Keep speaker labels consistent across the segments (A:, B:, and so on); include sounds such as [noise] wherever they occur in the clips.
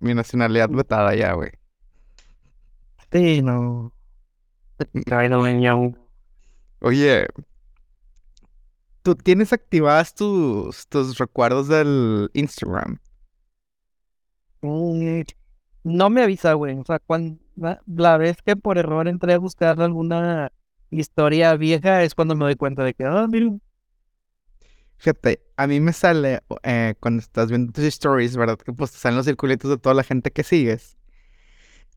A: mi nacionalidad vetada ya, güey.
B: Sí, no.
A: Oye, ¿tú tienes activadas tus, tus recuerdos del Instagram?
B: No me avisa, güey. O sea, cuando la, la vez que por error entré a buscar alguna historia vieja es cuando me doy cuenta de que, ah, mira,
A: Fíjate, a mí me sale eh, cuando estás viendo tus stories, ¿verdad? Que pues te salen los circulitos de toda la gente que sigues.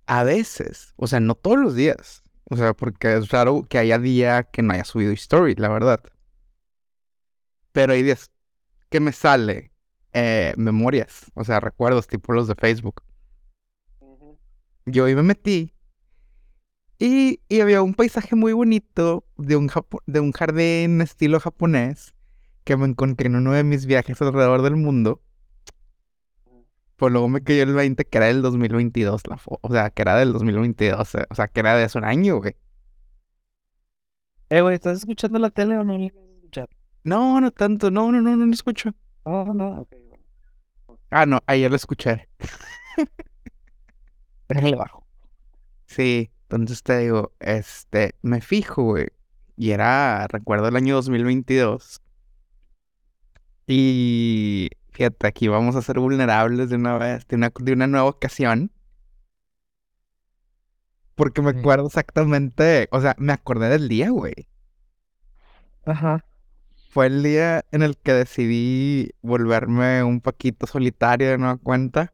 A: A veces, o sea, no todos los días. O sea, porque es raro que haya día que no haya subido story, la verdad. Pero hay días que me sale eh, memorias, o sea, recuerdos tipo los de Facebook. Yo ahí me metí y, y había un paisaje muy bonito de un, japo- de un jardín estilo japonés que me encontré en uno de mis viajes alrededor del mundo. Pues luego me cayó el 20 que era del 2022 la o sea, que era del 2022, eh, o sea, que era de hace un año, güey.
B: eh, güey, ¿estás escuchando la tele o no?
A: No, no tanto, no, no, no, no lo escucho.
B: Oh, no, ok.
A: Ah, no, ayer lo escuché. [laughs]
B: Déjale bajo.
A: Sí, entonces te digo, este, me fijo, güey. Y era, recuerdo el año 2022. Y fíjate, aquí vamos a ser vulnerables de una vez, de una, de una nueva ocasión. Porque me acuerdo exactamente, o sea, me acordé del día, güey.
B: Ajá.
A: Fue el día en el que decidí volverme un poquito solitario de nueva cuenta.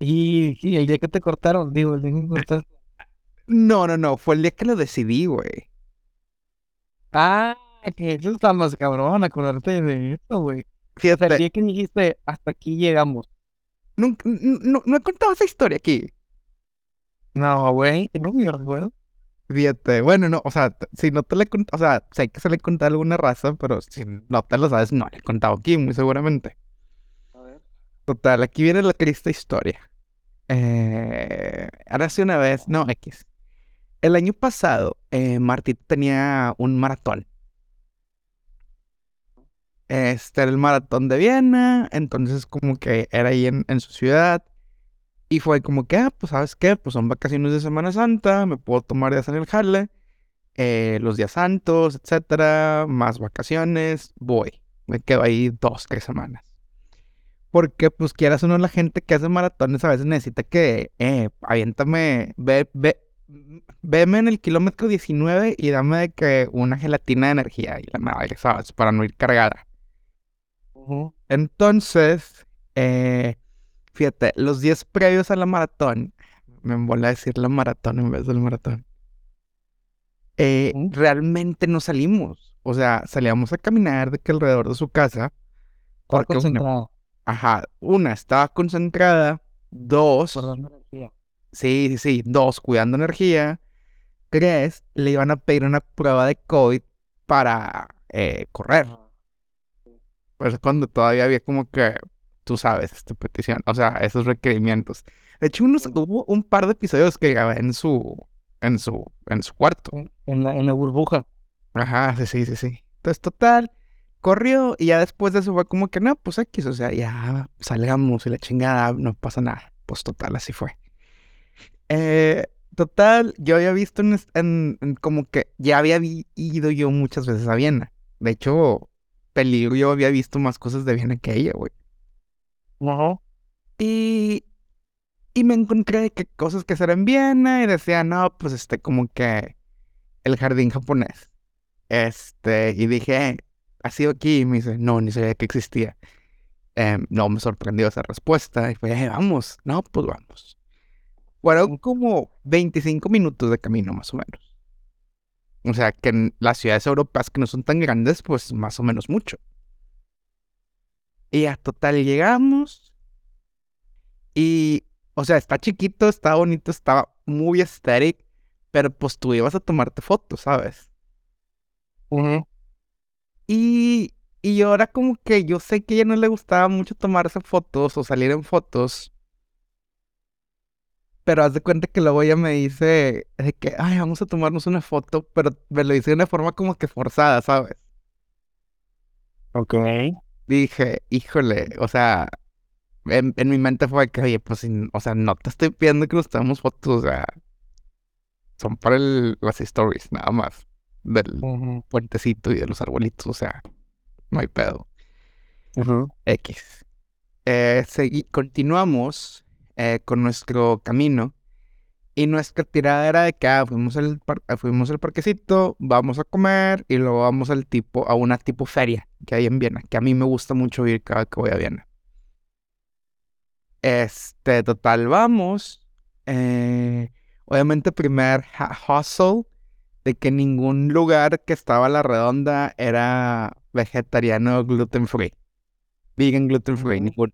B: Y, y el día que te cortaron, digo, el día que cortaste.
A: No, no, no, fue el día que lo decidí, güey.
B: Ah, eso está más cabrón, acordarte de eso, güey. O sea, el día que dijiste, hasta aquí llegamos.
A: nunca, no, no he contado esa historia aquí.
B: No, güey, no me recuerdo.
A: Fíjate, bueno, no, o sea, si no te le conté, o sea, sé que se le conté alguna raza, pero si no te lo sabes, no le he contado aquí, muy seguramente.
B: A ver.
A: Total, aquí viene la triste historia. Eh, ahora sí una vez, no, X. El año pasado, eh, Martí tenía un maratón. Este era el maratón de Viena, entonces como que era ahí en, su ciudad. Y fue como que, ah, pues sabes qué, pues son vacaciones de Semana Santa, me puedo tomar días en el jale, eh, los días santos, etcétera, más vacaciones, voy. Me quedo ahí dos, tres semanas. Porque, pues, quieras o no, la gente que hace maratones a veces necesita que, eh, aviéntame, ve, ve, veme en el kilómetro 19 y dame de que una gelatina de energía y la madre, ¿sabes? Para no ir cargada. Entonces, eh, fíjate, los días previos a la maratón, me embola decir la maratón en vez del maratón, eh, realmente no salimos. O sea, salíamos a caminar de que alrededor de su casa, porque una,
B: concentrado.
A: ajá, una, estaba concentrada, dos,
B: Guardando energía.
A: sí, sí, sí, dos, cuidando energía, tres, le iban a pedir una prueba de COVID para eh, correr. Pues cuando todavía había como que, tú sabes, esta petición, o sea, esos requerimientos. De hecho, unos, hubo un par de episodios que grabé en su, en su, en su cuarto.
B: En la, en la burbuja.
A: Ajá, sí, sí, sí, sí. Entonces, total, corrió y ya después de eso fue como que, no, pues X, o sea, ya salgamos y la chingada, no pasa nada. Pues total, así fue. Eh, total, yo había visto en, es- en- en como que ya había vi- ido yo muchas veces a Viena. De hecho, Peligro yo había visto más cosas de Viena que ella, güey.
B: Ajá.
A: Y, y me encontré que cosas que hacer en Viena y decía, no, pues este, como que el jardín japonés. Este, y dije, "Eh, ¿has sido aquí? Y me dice, no, ni sabía que existía. Em, no, me sorprendió esa respuesta. Y fue, "Eh, vamos, no, pues vamos. Fueron como 25 minutos de camino, más o menos. O sea, que en las ciudades europeas que no son tan grandes, pues más o menos mucho. Y a total llegamos. Y, o sea, está chiquito, está bonito, está muy estético. Pero pues tú ibas a tomarte fotos, ¿sabes?
B: Ujú.
A: Y, y yo ahora como que yo sé que a ella no le gustaba mucho tomarse fotos o salir en fotos. Pero haz de cuenta que luego ella me dice de que, ay, vamos a tomarnos una foto, pero me lo dice de una forma como que forzada, ¿sabes?
B: Ok.
A: Dije, híjole, o sea, en, en mi mente fue que, oye, pues, o sea, no te estoy pidiendo que nos tomemos fotos, o sea, son para el- las stories, nada más, del
B: Ujú,
A: puentecito y de los arbolitos, o sea, no hay pedo.
B: ujú.
A: X. Eh, continuamos eh, con nuestro camino y nuestra tirada era de que ah, fuimos, al ah, fuimos al parquecito, vamos a comer y luego vamos al tipo, a una tipo feria que hay en Viena, que a mí me gusta mucho ir cada que voy a Viena. Este, total, vamos. eh, obviamente, primer hustle de que ningún lugar que estaba a la redonda era vegetariano gluten free. Vegan gluten free, ningún.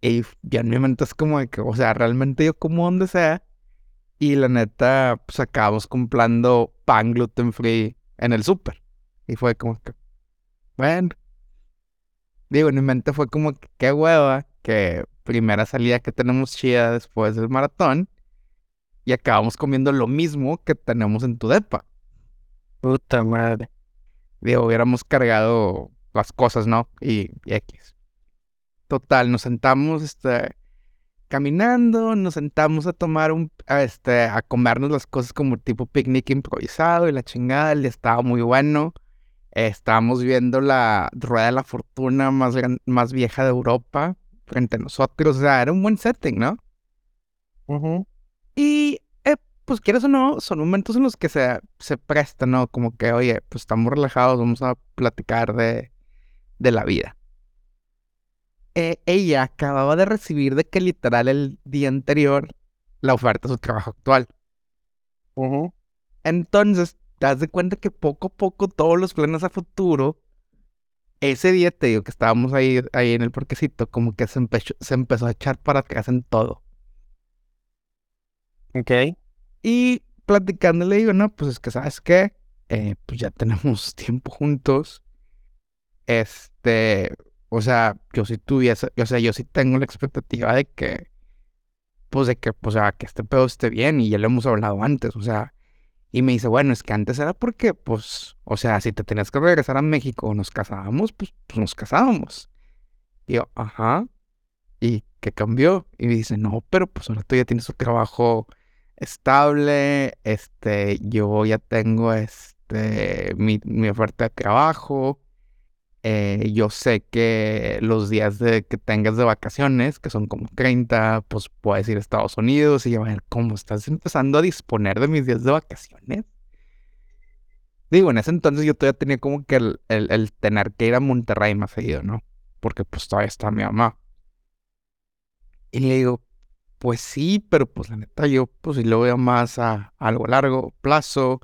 A: Y ya en mi mente es como de que, o sea, realmente yo como donde sea. Y la neta, pues acabamos comprando pan gluten free en el súper. Y fue como que, bueno. Digo, en mi mente fue como que qué hueva que primera salida que tenemos chida después del maratón. Y acabamos comiendo lo mismo que tenemos en tu depa.
B: Puta madre.
A: Digo, hubiéramos cargado las cosas, ¿no? Y, y X. Total, nos sentamos, este, caminando, nos sentamos a tomar un, a, este, a comernos las cosas como tipo picnic improvisado y la chingada, el día estaba muy bueno. Eh, estábamos viendo la rueda de la fortuna más, gran- más vieja de Europa frente a nosotros, o sea, era un buen setting, ¿no?
B: Ujú,
A: Y, eh, pues quieras o no, son momentos en los que se, se presta, ¿no? Como que, oye, pues estamos relajados, vamos a platicar de, de la vida. Eh, ella acababa de recibir de que literal el día anterior la oferta de su trabajo actual. Entonces, te das de cuenta que poco a poco todos los planes a futuro, ese día te digo que estábamos ahí, ahí en el parquecito, como que se empezó, se empezó a echar para atrás en todo.
B: Ok.
A: Y platicando le digo, no, pues es que, ¿sabes qué? Eh, pues ya tenemos [laughs] tiempo juntos. Este, o sea, yo sí tuviese, o sea, yo sí tengo la expectativa de que, pues de que, o sea, que este pedo esté bien y ya lo hemos hablado antes, o sea, y me dice, bueno, es que antes era porque, pues, o sea, si te tenías que regresar a México o nos casábamos, pues, pues nos casábamos. Y yo, ajá, ¿y qué cambió? Y me dice, no, pero pues ahora tú ya tienes un trabajo estable, este, yo ya tengo, este, mi, mi oferta de trabajo, eh, yo sé que los días de, que tengas de vacaciones, que son como 30, pues puedes ir a Estados Unidos y a ver, ¿cómo estás empezando a disponer de mis días de vacaciones? Digo, en ese entonces yo todavía tenía como que el, el, el tener que ir a Monterrey más seguido, ¿no? Porque pues todavía está mi mamá. Y le digo, pues sí, pero pues la neta yo pues sí lo veo más a, a algo largo plazo,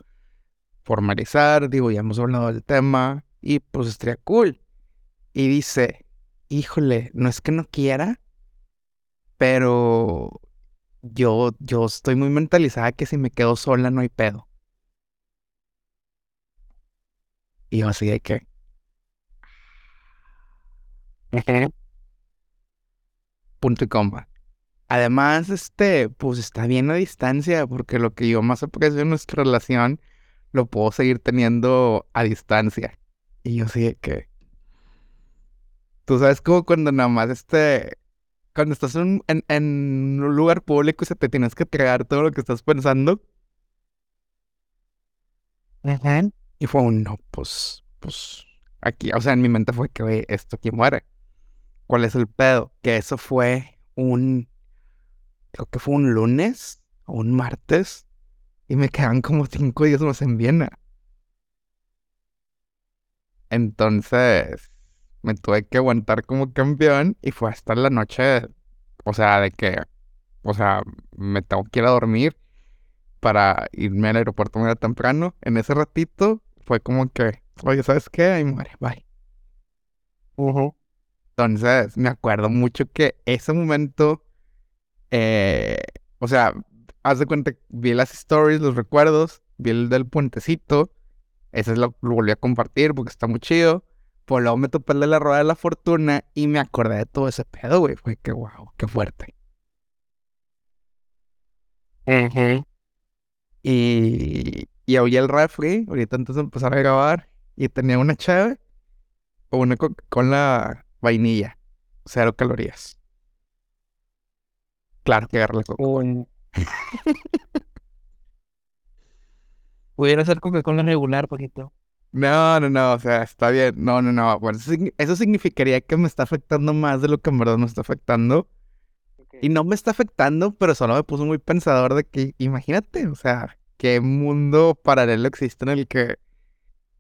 A: formalizar, digo, ya hemos hablado del tema y pues estaría cool. Y dice, híjole, no es que no quiera, pero yo, yo estoy muy mentalizada que si me quedo sola no hay pedo. Y yo así de que, punto y coma. Además, este, pues está bien a distancia, porque lo que yo más aprecio en nuestra relación lo puedo seguir teniendo a distancia. Y yo sí que, tú sabes como cuando nada más este, cuando estás en, en, en un lugar público y se te tienes que tragar todo lo que estás pensando.
B: Ujú.
A: Y fue un, no, pues, pues, aquí, o sea, en mi mente fue que, oye, esto aquí muere. ¿Cuál es el pedo? Que eso fue un, creo que fue un lunes o un martes. Y me quedan como cinco días más en Viena. Entonces, me tuve que aguantar como campeón y fue hasta la noche, o sea, de que, o sea, me tengo que ir a dormir para irme al aeropuerto muy temprano. En ese ratito fue como que, oye, ¿sabes qué? Ahí muere, bye.
B: Ujú.
A: Entonces, me acuerdo mucho que ese momento, eh, o sea, haz de cuenta, vi las stories, los recuerdos, vi el del puentecito, ese lo, lo volví a compartir porque está muy chido. Pues luego me topé de la rueda de la fortuna y me acordé de todo ese pedo, güey. Fue que, wow, qué fuerte.
B: Ujú.
A: Y, y oí el refri, ahorita antes de empezar a grabar, y tenía una chave o una Coca-Cola vainilla. cero calorías. Claro que agarra la coca. [laughs]
B: Pudiera ser Coca-Cola regular, poquito.
A: No, no, no, o sea, está bien. No, no, no. Bueno, eso, signi- eso significaría que me está afectando más de lo que en verdad me está afectando. Y no me está afectando, pero solo me puso muy pensador de que, imagínate, o sea, qué mundo paralelo existe en el que,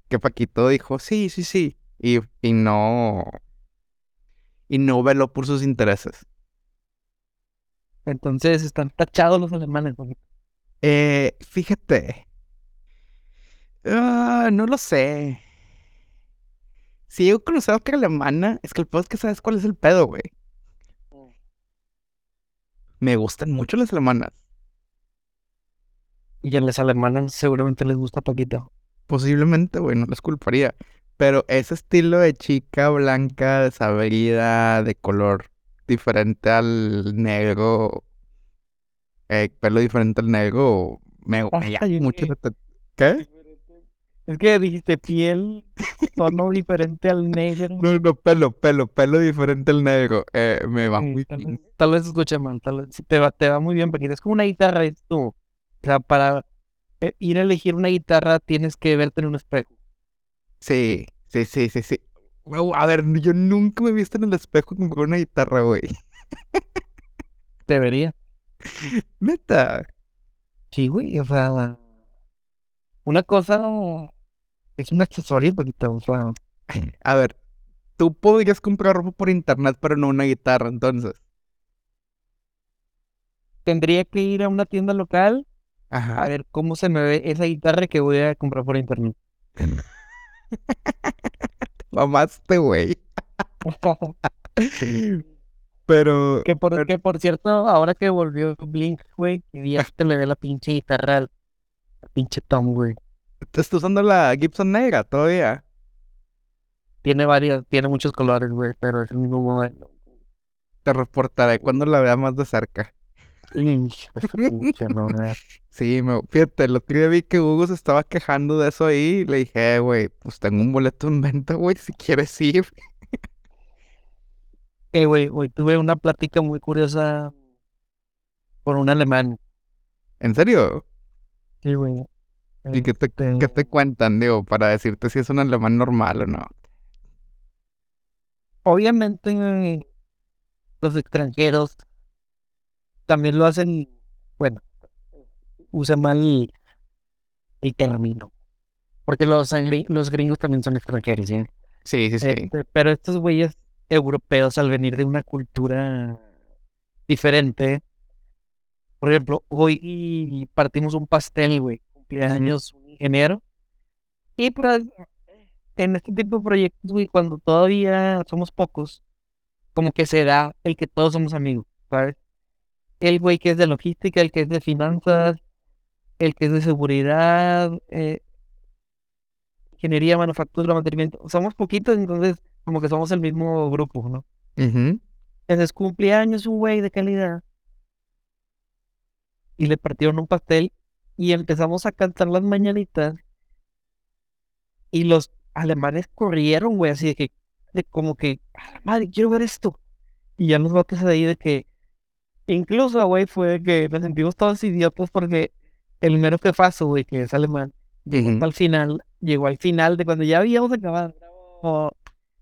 A: que Paquito dijo, sí, sí, sí, y, y no, y no veló por sus intereses.
B: Entonces están tachados los alemanes, poquito.
A: Eh, fíjate, ah, no lo sé. Si yo he conocido que alemana, es que el pedo es que sabes cuál es el pedo, güey. Me gustan mucho las alemanas.
B: Y a los alemanes seguramente les gusta Paquito.
A: Posiblemente, güey, no les culparía. Pero ese estilo de chica blanca, desabrida, de color diferente al negro, eh, pelo diferente al negro, me, llama
B: oye.
A: mucho ¿Qué?
B: Es que dijiste piel, tono diferente al negro.
A: No, no, pelo, pelo, pelo diferente al negro. Eh, me va
B: Sí,
A: muy
B: tal,
A: bien.
B: vez, tal vez se escuche mal, tal vez te va, te va muy bien, Paquito. Es como una guitarra, es tú. O sea, para eh, ir a elegir una guitarra tienes que verte en un espejo.
A: Sí, sí, sí, sí, sí. Wow, a ver, yo nunca me he visto en el espejo con una guitarra, güey.
B: Debería. [laughs]
A: Neta.
B: Sí, güey, o sea, una cosa es un accesorio, Paquito. O sea, [clears throat]
A: A ver, tú podrías comprar ropa por internet, pero no una guitarra, entonces.
B: tendría que ir a una tienda local a ver cómo se me ve esa guitarra que voy a comprar por internet. [laughs]
A: Mamaste, güey. [laughs] Pero,
B: Que por, que por cierto, ahora que volvió Blink, güey, que ya te le ve la pinche guitarra al pinche Tom, güey.
A: ¿Te estás usando la Gibson negra todavía?
B: Tiene varias, tiene muchos colores, güey, pero es el mismo modelo.
A: Te reportaré cuando la vea más de cerca. [laughs] Sí, me, fíjate, el otro día vi que Hugo se estaba quejando de eso ahí y le dije, "Eh, güey, pues tengo un boleto en venta, güey, si quieres ir.
B: Eh, güey, hoy tuve una plática muy curiosa con un alemán.
A: ¿En serio?
B: Sí, güey.
A: ¿Y qué te, qué te
B: Este,
A: cuentan, digo, para decirte si es un alemán normal o no?
B: Obviamente, los extranjeros también lo hacen, bueno, usa mal el, término. Porque los, los gringos también son extranjeros, ¿sí?
A: Sí, sí, sí.
B: Este, pero estos güeyes europeos, al venir de una cultura diferente, por ejemplo, hoy partimos un pastel, güey, cumpleaños un ingeniero, y pues en este tipo de proyectos, güey, cuando todavía somos pocos, como que se da el que todos somos amigos, ¿sabes? El güey que es de logística, el que es de finanzas, el que es de seguridad, eh, ingeniería, manufactura, mantenimiento. Somos poquitos, entonces como que somos el mismo grupo, ¿no?
A: Ujú.
B: Entonces cumpleaños un güey de calidad. Y le partieron un pastel y empezamos a cantar las mañanitas. Y los alemanes corrieron, güey, así de que, de como que, "A la madre, quiero ver esto. Y ya los vatos de ahí de que, incluso, güey, fue que nos sentimos todos idiotas porque el mero jefazo, güey, que es alemán, llegó el final, llegó al final de cuando ya habíamos acabado.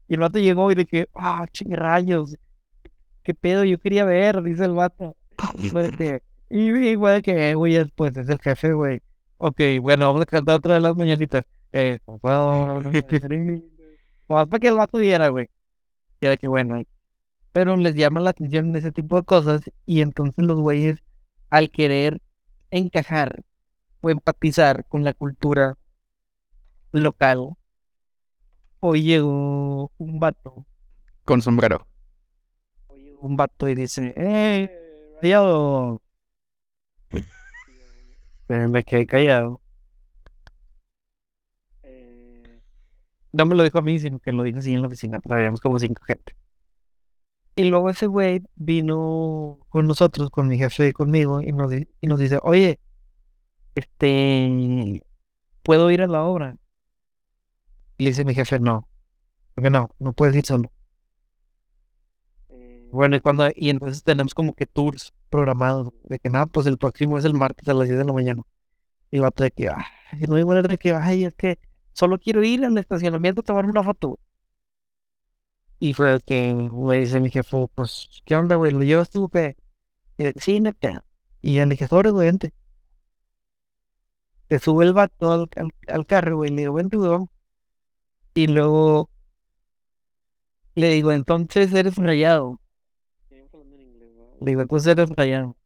B: Y el vato llegó y de que, ah, ching rayos, qué pedo, yo quería ver, dice el vato. Fue de [laughs] que- y güey, que, güey, pues es el jefe, güey. Ok, bueno, vamos a cantar otra de las mañanitas. Eh, [laughs] bueno, más para que el vato viera, güey. Y era que, bueno, pero les llama la atención ese tipo de cosas y entonces los güeyes, al querer encajar o empatizar con la cultura local, hoy llegó un vato,
A: Con sombrero.
B: hoy llegó un vato y dice, ¡eh, rayado! Me quedé callado. Eh, No me lo dijo a mí, sino que lo dijo así en la oficina. Habíamos como cinco gente. Y luego ese güey vino con nosotros, con mi jefe y conmigo, y nos, di- y nos dice, oye, este, ¿puedo ir a la obra? Y le dice mi jefe, no, porque no, no puedes ir solo. Bueno, y cuando, y entonces tenemos como que tours programados, de que nada, pues el próximo es el martes a las 10 de la mañana. Y va de que, ay, no hay manera de que, ay, es que solo quiero ir al estacionamiento a tomar una foto. Y fue que me dice mi jefe, pues, ¿qué onda, güey? ¿Lo llevas tú, qué? Y de, sí, neta. Y ya le dije, sobre, güey, vente. Se sube el vato al, al, al carro, güey, le digo, vente, güey. Y luego le digo, entonces eres rayado. Le digo, entonces eres rayado.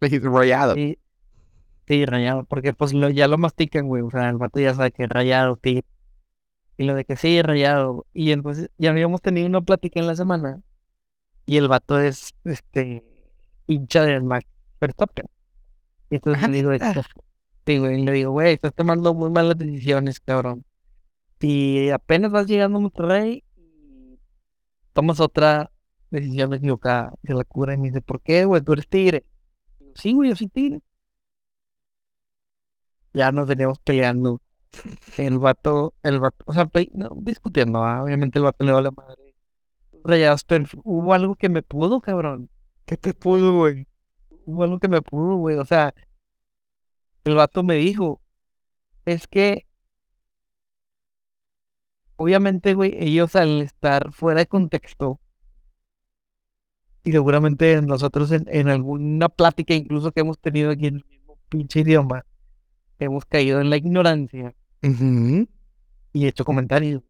A: Rayado.
B: Sí, sí, rayado, porque pues lo, ya lo mastican, güey. O sea, el vato ya sabe que es rayado, sí. Y lo de que sí, rayado. Y entonces ya habíamos tenido una plática en la semana. Y el vato es, este, hincha del Mac Verstappen. Y entonces le digo,
A: Ah.
B: sí, güey, y le digo, güey, estás tomando muy malas decisiones, cabrón. Si apenas vas llegando a Monterrey tomas otra decisión equivocada, se la cura y me dice, ¿por qué, güey? Tú eres tigre. Digo, sí, güey, yo soy tigre. Ya nos veníamos peleando. El vato, el vato, o sea, no, discutiendo, Obviamente el vato le va la madre. Rayados, pero hubo algo que me pudo, cabrón.
A: ¿Qué te pudo, güey?
B: Hubo algo que me pudo, güey. O sea, el vato me dijo, es que, obviamente, güey, ellos al estar fuera de contexto, y seguramente nosotros en, en alguna plática incluso que hemos tenido aquí en el mismo pinche idioma, hemos caído en la ignorancia y hecho comentarios.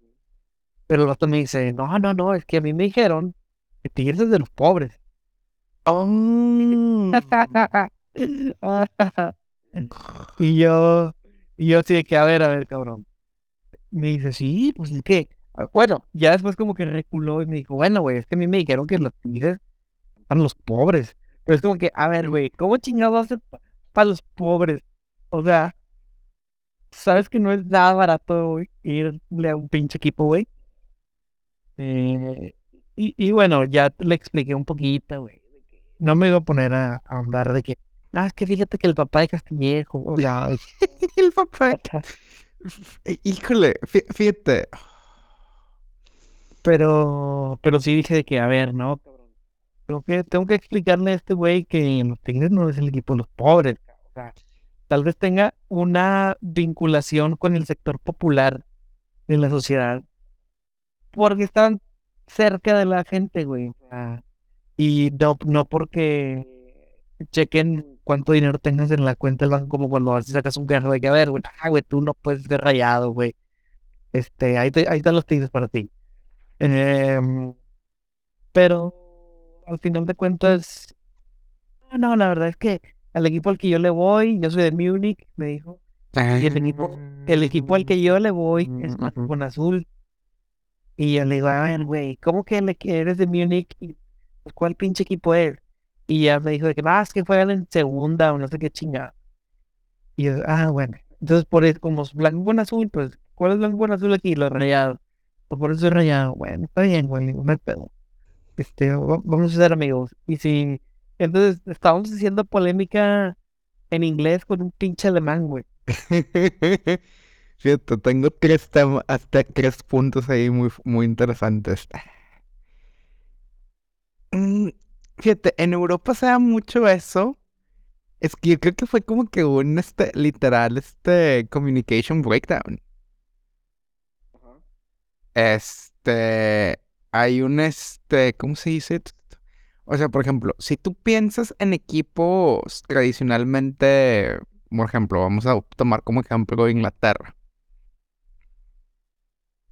B: Pero el vato me dice, no, no, no, es que a mí me dijeron que Tigres es de los pobres.
A: Oh. [laughs]
B: y yo, y yo así de que, a ver, a ver, cabrón. Me dice, sí, pues es que, ah, bueno, ya después como que reculó y me dijo, bueno, güey, es que a mí me dijeron que los tigres para los pobres. Pero es como que, a ver, güey, ¿cómo chingado hacer para los pobres? O sea, ¿sabes que no es nada barato, güey, irle a un pinche equipo, güey? Eh, y, y bueno, ya le expliqué un poquito, güey. No me iba a poner a, a ahondar de que, ah, es que fíjate que el papá de Castillejo, o sea, [laughs]
A: El papá. [laughs] Híjole, fí- fíjate.
B: pero, pero sí dije de que, a ver, no, Tengo que, explicarle a este güey que los Tigres no es el equipo de los pobres. O sea, tal vez tenga una vinculación con el sector popular de la sociedad. Porque están cerca de la gente, güey. y no, no porque chequen cuánto dinero tengas en la cuenta del banco, como cuando vas y sacas un carro de que, a ver, güey, ah, güey, tú no puedes ser rayado, güey. Este, ahí, ahí están los tigres para ti. Em, pero al final de cuentas, no, no, la verdad es que al equipo al que yo le voy, yo soy de Múnich, me dijo, y el equipo, el equipo al que yo le voy es
A: Ujú.
B: con azul. Y yo le digo, a ver, güey, ¿cómo que le que eres de Múnich? ¿Y pues, cuál pinche equipo es? Y ya me dijo de que, ah, es que juegan en segunda o no sé qué chingada. Y yo, ah, bueno. Entonces, por eso, como es blanco con azul, pues, ¿cuál es blanco con azul aquí? Los rayados. Pues por eso es rayado. Bueno, está bien, güey, no hay pedo. Este, va- vamos a ser amigos. Y si, entonces, estábamos haciendo polémica en inglés con un pinche alemán, güey. [laughs]
A: Fíjate, tengo tres temas, hasta tres puntos ahí muy, muy interesantes. [clears throat] Mm, Fíjate, en Europa se da mucho eso. Es que yo creo que fue como que un, este, literal, este, communication breakdown. Este, hay un, este, ¿cómo se dice? O sea, por ejemplo, si tú piensas en equipos tradicionalmente, por ejemplo, vamos a tomar como ejemplo Inglaterra.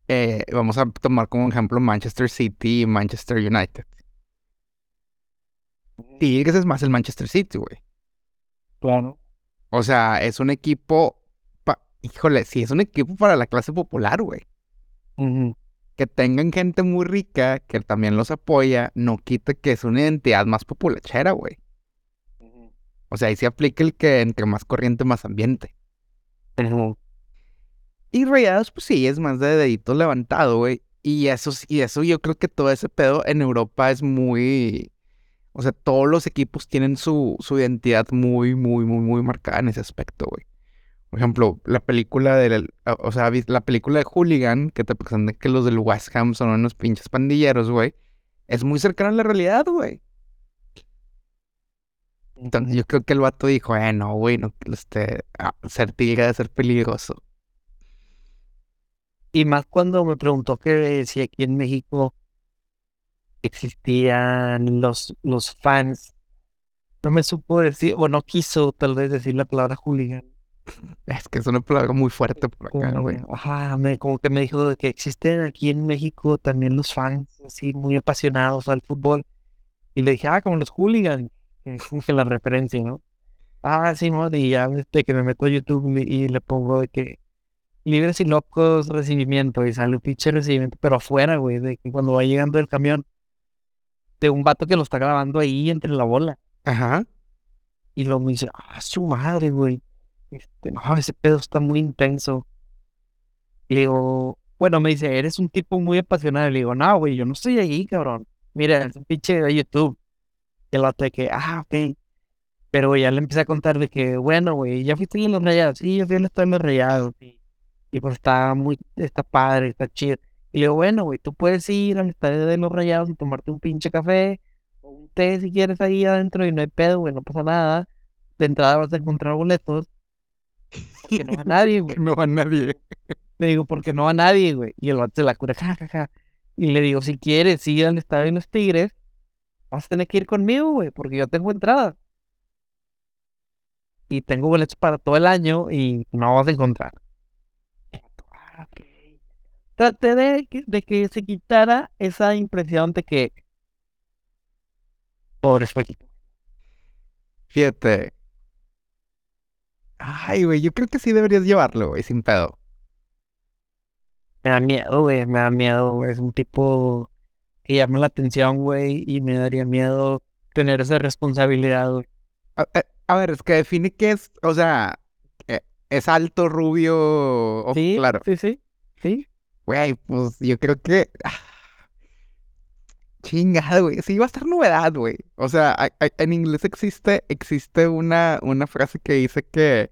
A: Eh, vamos a tomar como ejemplo Manchester City y Manchester United. Tigres es más el Manchester City, güey.
B: Claro.
A: O sea, es un equipo, pa- híjole, sí, es un equipo para la clase popular, güey. Que tengan gente muy rica que también los apoya, no quita que es una identidad más populachera, güey. O sea, ahí se aplica el que entre más corriente, más ambiente. Y Rayados, pues sí, es más de dedito levantado, güey. Y eso, y eso yo creo que todo ese pedo en Europa es muy... O sea, todos los equipos tienen su, su identidad muy, muy, muy, muy marcada en ese aspecto, güey. Por ejemplo, la película del... O sea, la película de Hooligan, que te presentan que los del West Ham son unos pinches pandilleros, güey. es muy cercano a la realidad, güey. Entonces yo creo que el vato dijo, eh, no, güey, no, este, ah, ser tigre debe ser peligroso.
B: Y más cuando me preguntó que si aquí en México existían los, los fans. No me supo decir, o no quiso tal vez decir la palabra hooligan.
A: Es que es una palabra muy fuerte por acá, güey.
B: ajá, me- como que me dijo que existen aquí en México también los fans así muy apasionados al fútbol. Y le dije, ah, como los hooligans, que la referencia, ¿no? Ah, sí, ¿no? Y ya de que me meto a YouTube y, y le pongo de que libres y locos recibimiento y sale un pinche recibimiento, pero afuera, güey, de que cuando va llegando el camión, de un vato que lo está grabando ahí entre la bola.
A: Ajá.
B: Y luego me dice, ah, su madre, güey. Este, no, ese pedo está muy intenso. Y le digo, bueno, me dice, eres un tipo muy apasionado. Y le digo, no, güey, yo no estoy ahí, cabrón. Mira, es un pinche de YouTube. Y el vato de que, ah, ok. Pero ya le empecé a contar de que, bueno, güey, ya fuiste en los rayados. Sí, yo fui de los rayados. Y, y pues está muy, está padre, está chido. Y le digo, bueno, güey, tú puedes ir al estadio de los rayados y tomarte un pinche café o un té si quieres ahí adentro y no hay pedo, güey, no pasa nada. De entrada vas a encontrar boletos. Porque no va nadie, [laughs] güey.
A: No va nadie.
B: Le digo, porque no va nadie, güey. Y el vato se la cura, ja, ja, ja. Y le digo, si quieres ir al estadio de los Tigres, vas a tener que ir conmigo, güey, porque yo tengo entrada. Y tengo boletos para todo el año y no vas a encontrar. "Ah, ok". Traté de que, de que se quitara esa impresión de que. Pobres.
A: Fíjate. Ay, güey, yo creo que sí deberías llevarlo, güey, sin pedo.
B: Me da miedo, güey, me da miedo, güey. Es un tipo que llama la atención, güey, y me daría miedo tener esa responsabilidad, güey.
A: A, a- a ver, es que define qué es, o sea, eh, es alto, rubio, o
B: Sí,
A: claro.
B: sí, sí, sí.
A: Güey, pues yo creo que... Chingada, güey. Sí, va a estar novedad, güey. O sea, hay- hay- en inglés existe, existe una, una frase que dice que,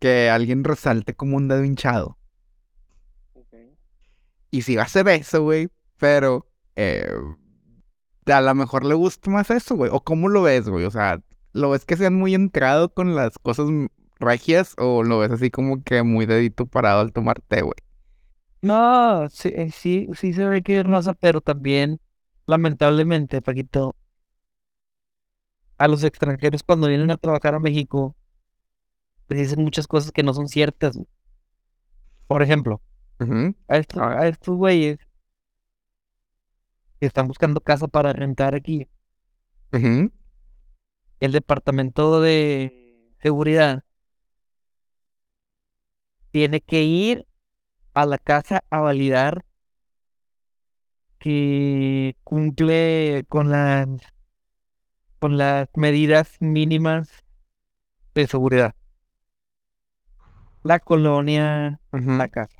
A: que alguien resalte como un dedo hinchado. Y sí va a ser eso, güey, pero eh, a lo mejor le gusta más eso, güey. ¿O cómo lo ves, güey? O sea, ¿lo ves que sean muy entrado con las cosas regias o lo ves así como que muy dedito parado al tomar té, güey?
B: No, sí, eh, sí, sí se ve que es raza, pero también, lamentablemente, Paquito, a los extranjeros cuando vienen a trabajar a México, les dicen muchas cosas que no son ciertas. Por ejemplo, a estos, a estos güeyes que están buscando casa para rentar aquí, el departamento de seguridad tiene que ir a la casa a validar que cumple con las con las medidas mínimas de seguridad. La colonia, la casa.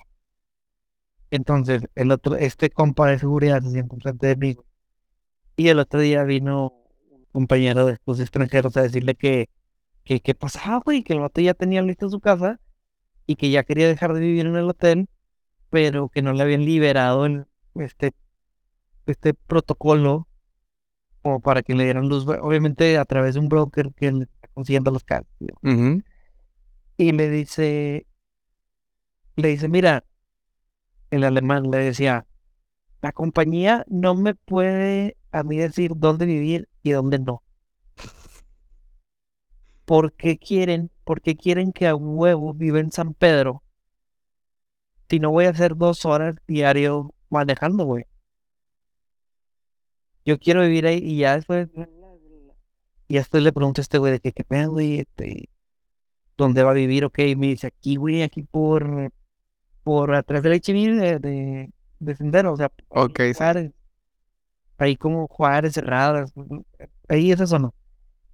B: Entonces, el otro, este compa de seguridad se siente enfrente de mí. Y el otro día vino un compañero de estos extranjeros a decirle que, que qué pasaba, güey, que el vato ya tenía listo su casa y que ya quería dejar de vivir en el hotel, pero que no le habían liberado el, este, este protocolo como para que le dieran luz, obviamente a través de un broker que le está consiguiendo los casos. Y le dice, le dice, mira, el alemán le decía, la compañía no me puede a mí decir dónde vivir y dónde no. ¿Por qué quieren, por qué quieren que a huevo viva en San Pedro si no voy a hacer dos horas diario manejando, güey? Yo quiero vivir ahí y ya después, y después le pregunto a este güey de que qué pedo, güey, este, ¿dónde va a vivir? Ok, me dice aquí, güey, aquí por, por atrás del HIV de, de, de Sendero, o sea,
A: Ok, sí.
B: Juárez, ahí como Juárez, Cerradas, ahí esa zona.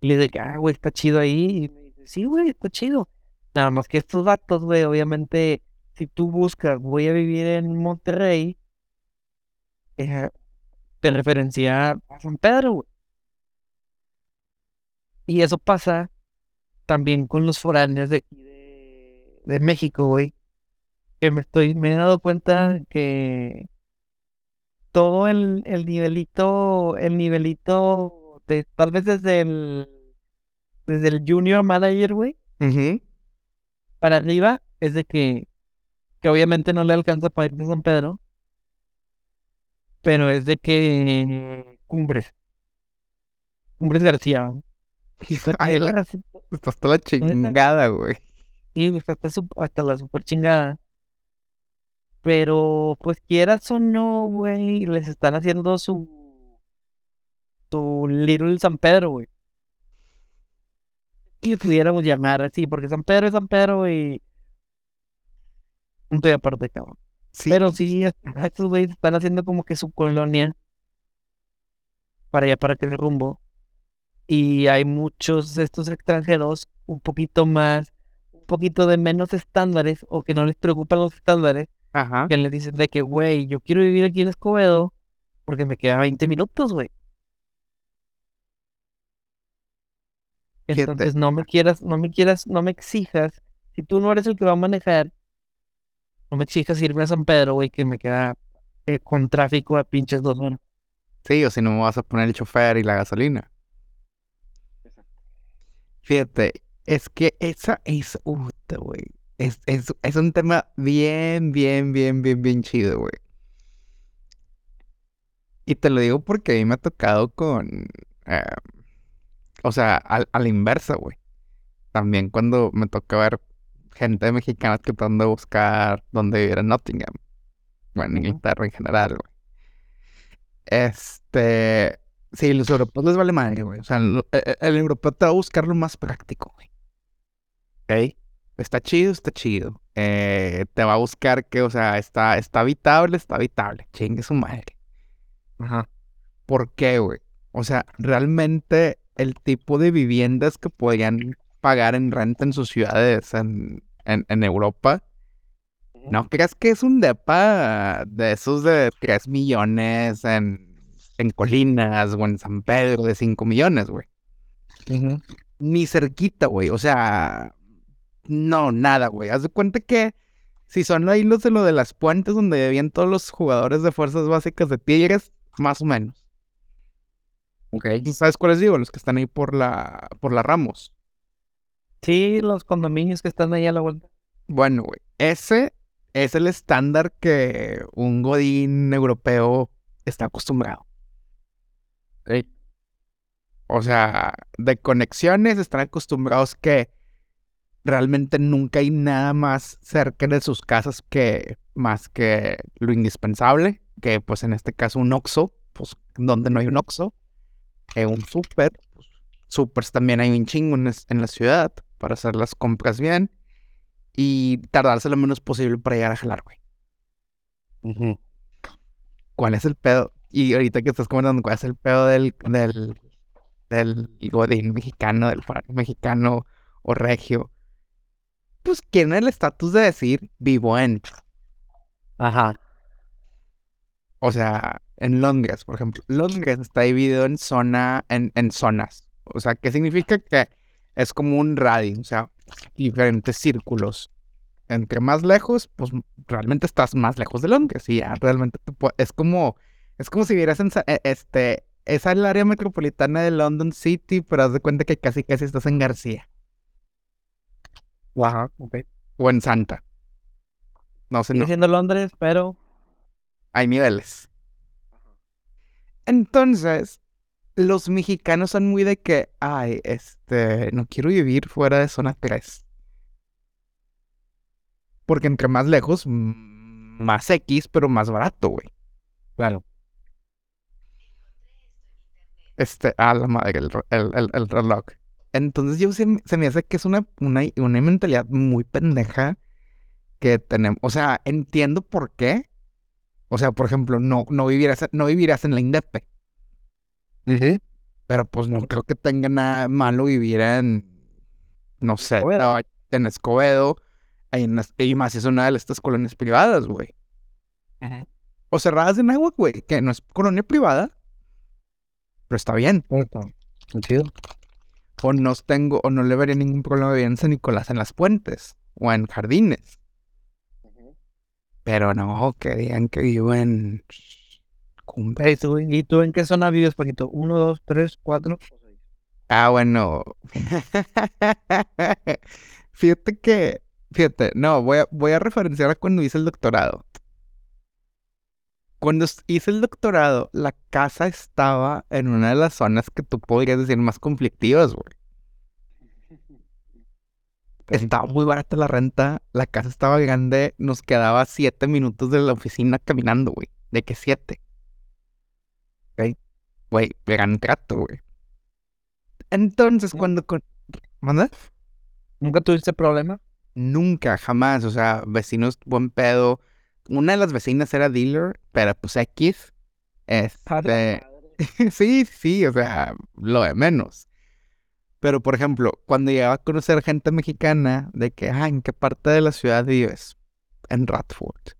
B: Y le digo, ah, güey, está chido ahí. Y me dice, sí, güey, está chido. Nada más que estos datos, güey, obviamente, si tú buscas, voy a vivir en Monterrey, eh, te referencia a San Pedro, güey. Y eso pasa también con los foráneos de aquí de, de México, güey. Que me estoy, me he dado cuenta que todo el, el nivelito, el nivelito de, tal vez desde el, desde el junior manager, güey, para arriba, es de que, que obviamente no le alcanza para ir a San Pedro, pero es de que Cumbres, Cumbres García, [laughs]
A: Ay, la- Estás toda la chingada, güey.
B: Sí, está hasta, su- hasta la super chingada. Pero, pues quieras o no, güey, les están haciendo su, su Little San Pedro, güey. Y pudiéramos llamar así, porque San Pedro es San Pedro y... Punto y aparte, cabrón.
A: Sí.
B: Pero sí, es- estos güeyes están haciendo como que su colonia para allá, para aquel rumbo. Y hay muchos de estos extranjeros un poquito más, un poquito de menos estándares o que no les preocupan los estándares,
A: Ajá.
B: que les dicen de que, güey, yo quiero vivir aquí en Escobedo porque me queda 20 minutos, güey. Entonces no me quieras, no me quieras, no me exijas, si tú no eres el que va a manejar, no me exijas irme a San Pedro, güey, que me queda eh, con tráfico a pinches dos horas.
A: Sí, o si no me vas a poner el chofer y la gasolina. Fíjate, es que esa es, puta, güey. Es, es, es un tema bien, bien, bien, bien, bien chido, güey. Y te lo digo porque a mí me ha tocado con, eh, o sea, al- a la inversa, güey. También cuando me toca ver gente mexicana tratando de buscar dónde vivir en Nottingham. Bueno, en. Inglaterra en general, güey. Este, sí, los europeos les vale madre, güey. O sea, lo- e- el, europeo te va a buscar lo más práctico, güey. ¿Ok? Está chido, está chido. Eh, te va a buscar que, o sea, está, está habitable, está habitable. Chingue su madre.
B: Ajá.
A: ¿Por qué, güey? O sea, realmente el tipo de viviendas que podían pagar en renta en sus ciudades en, en, en Europa, no creas que es un depa de esos de 3 millones en, en Colinas o en San Pedro de 5 millones, güey. Ni cerquita, güey. O sea, no, nada, güey. Haz de cuenta que si son ahí los de lo de las puentes donde vivían todos los jugadores de fuerzas básicas de Tigres, más o menos.
B: Ok.
A: ¿Tú sabes cuáles digo? Los que están ahí por la, por la Ramos.
B: Sí, los condominios que están ahí a la vuelta.
A: Bueno, güey, ese es el estándar que un godín europeo está acostumbrado.
B: Ok.
A: O sea, de conexiones están acostumbrados que realmente nunca hay nada más cerca de sus casas que más que lo indispensable, que pues en este caso un Oxxo, pues donde no hay un Oxxo, eh, un súper, pues, supers también hay un chingo en la ciudad para hacer las compras bien y tardarse lo menos posible para llegar a jalar, güey. ¿Cuál es el pedo? Y ahorita que estás comentando, ¿cuál es el pedo del, del, del godín mexicano, del mexicano o regio? Pues tiene el estatus de decir vivo en.
B: Ajá.
A: O sea, en Londres, por ejemplo. Londres está dividido en zona, en, en zonas. O sea, ¿qué significa? Que es como un radio, o sea, diferentes círculos. Entre más lejos, pues realmente estás más lejos de Londres. Y ya realmente es como, es como si vieras en, e- este, esa es el área metropolitana de London City, pero haz de cuenta que casi casi estás en García
B: Ajá. Ok.
A: o en Santa. No sé, no,
B: siendo Londres, pero.
A: hay niveles. Entonces, los mexicanos son muy de que, ay, este, no quiero vivir fuera de zona 3. Porque entre más lejos, más X, pero más barato, güey.
B: Claro.
A: Este, a la madre, el, el, el- el reloj. Entonces yo se, me- se me hace que es una, una, una mentalidad muy pendeja que tenemos. O sea, entiendo por qué. O sea, por ejemplo, no, no vivirás, no vivirás en la Pero pues no creo que tenga nada malo vivir en, no sé,
B: Escobedo.
A: en Escobedo. en y más es una de estas colonias privadas, güey.
B: Ajá.
A: O cerradas en agua, güey, que no es colonia privada. Pero está bien.
B: Chido.
A: O no tengo, o no le vería ningún problema vivir en San Nicolás en las puentes o en jardines. Pero no, que digan que vivo en
B: Tú- ¿Y tú en qué zona vives, Paquito? ¿Uno, dos, tres, cuatro?
A: Ah, bueno. [laughs] Fíjate que, fíjate, no, voy a, voy a referenciar a cuando hice el doctorado. Cuando hice el doctorado, la casa estaba en una de las zonas que tú podrías decir más conflictivas, güey. Estaba muy barata la renta, la casa estaba grande, nos quedaba siete minutos de la oficina caminando, güey. ¿De qué siete? Güey, gran trato, güey. Entonces, cuando... Con... ¿Manda?
B: ¿Nunca tuviste problema?
A: Nunca, jamás. O sea, vecinos, buen pedo. Una de las vecinas era dealer, pero pues X. Este... [laughs] sí, sí, o sea, lo de menos. Pero, por ejemplo, cuando llegaba a conocer gente mexicana, de que, ah, ¿en qué parte de la ciudad vives? En Radford.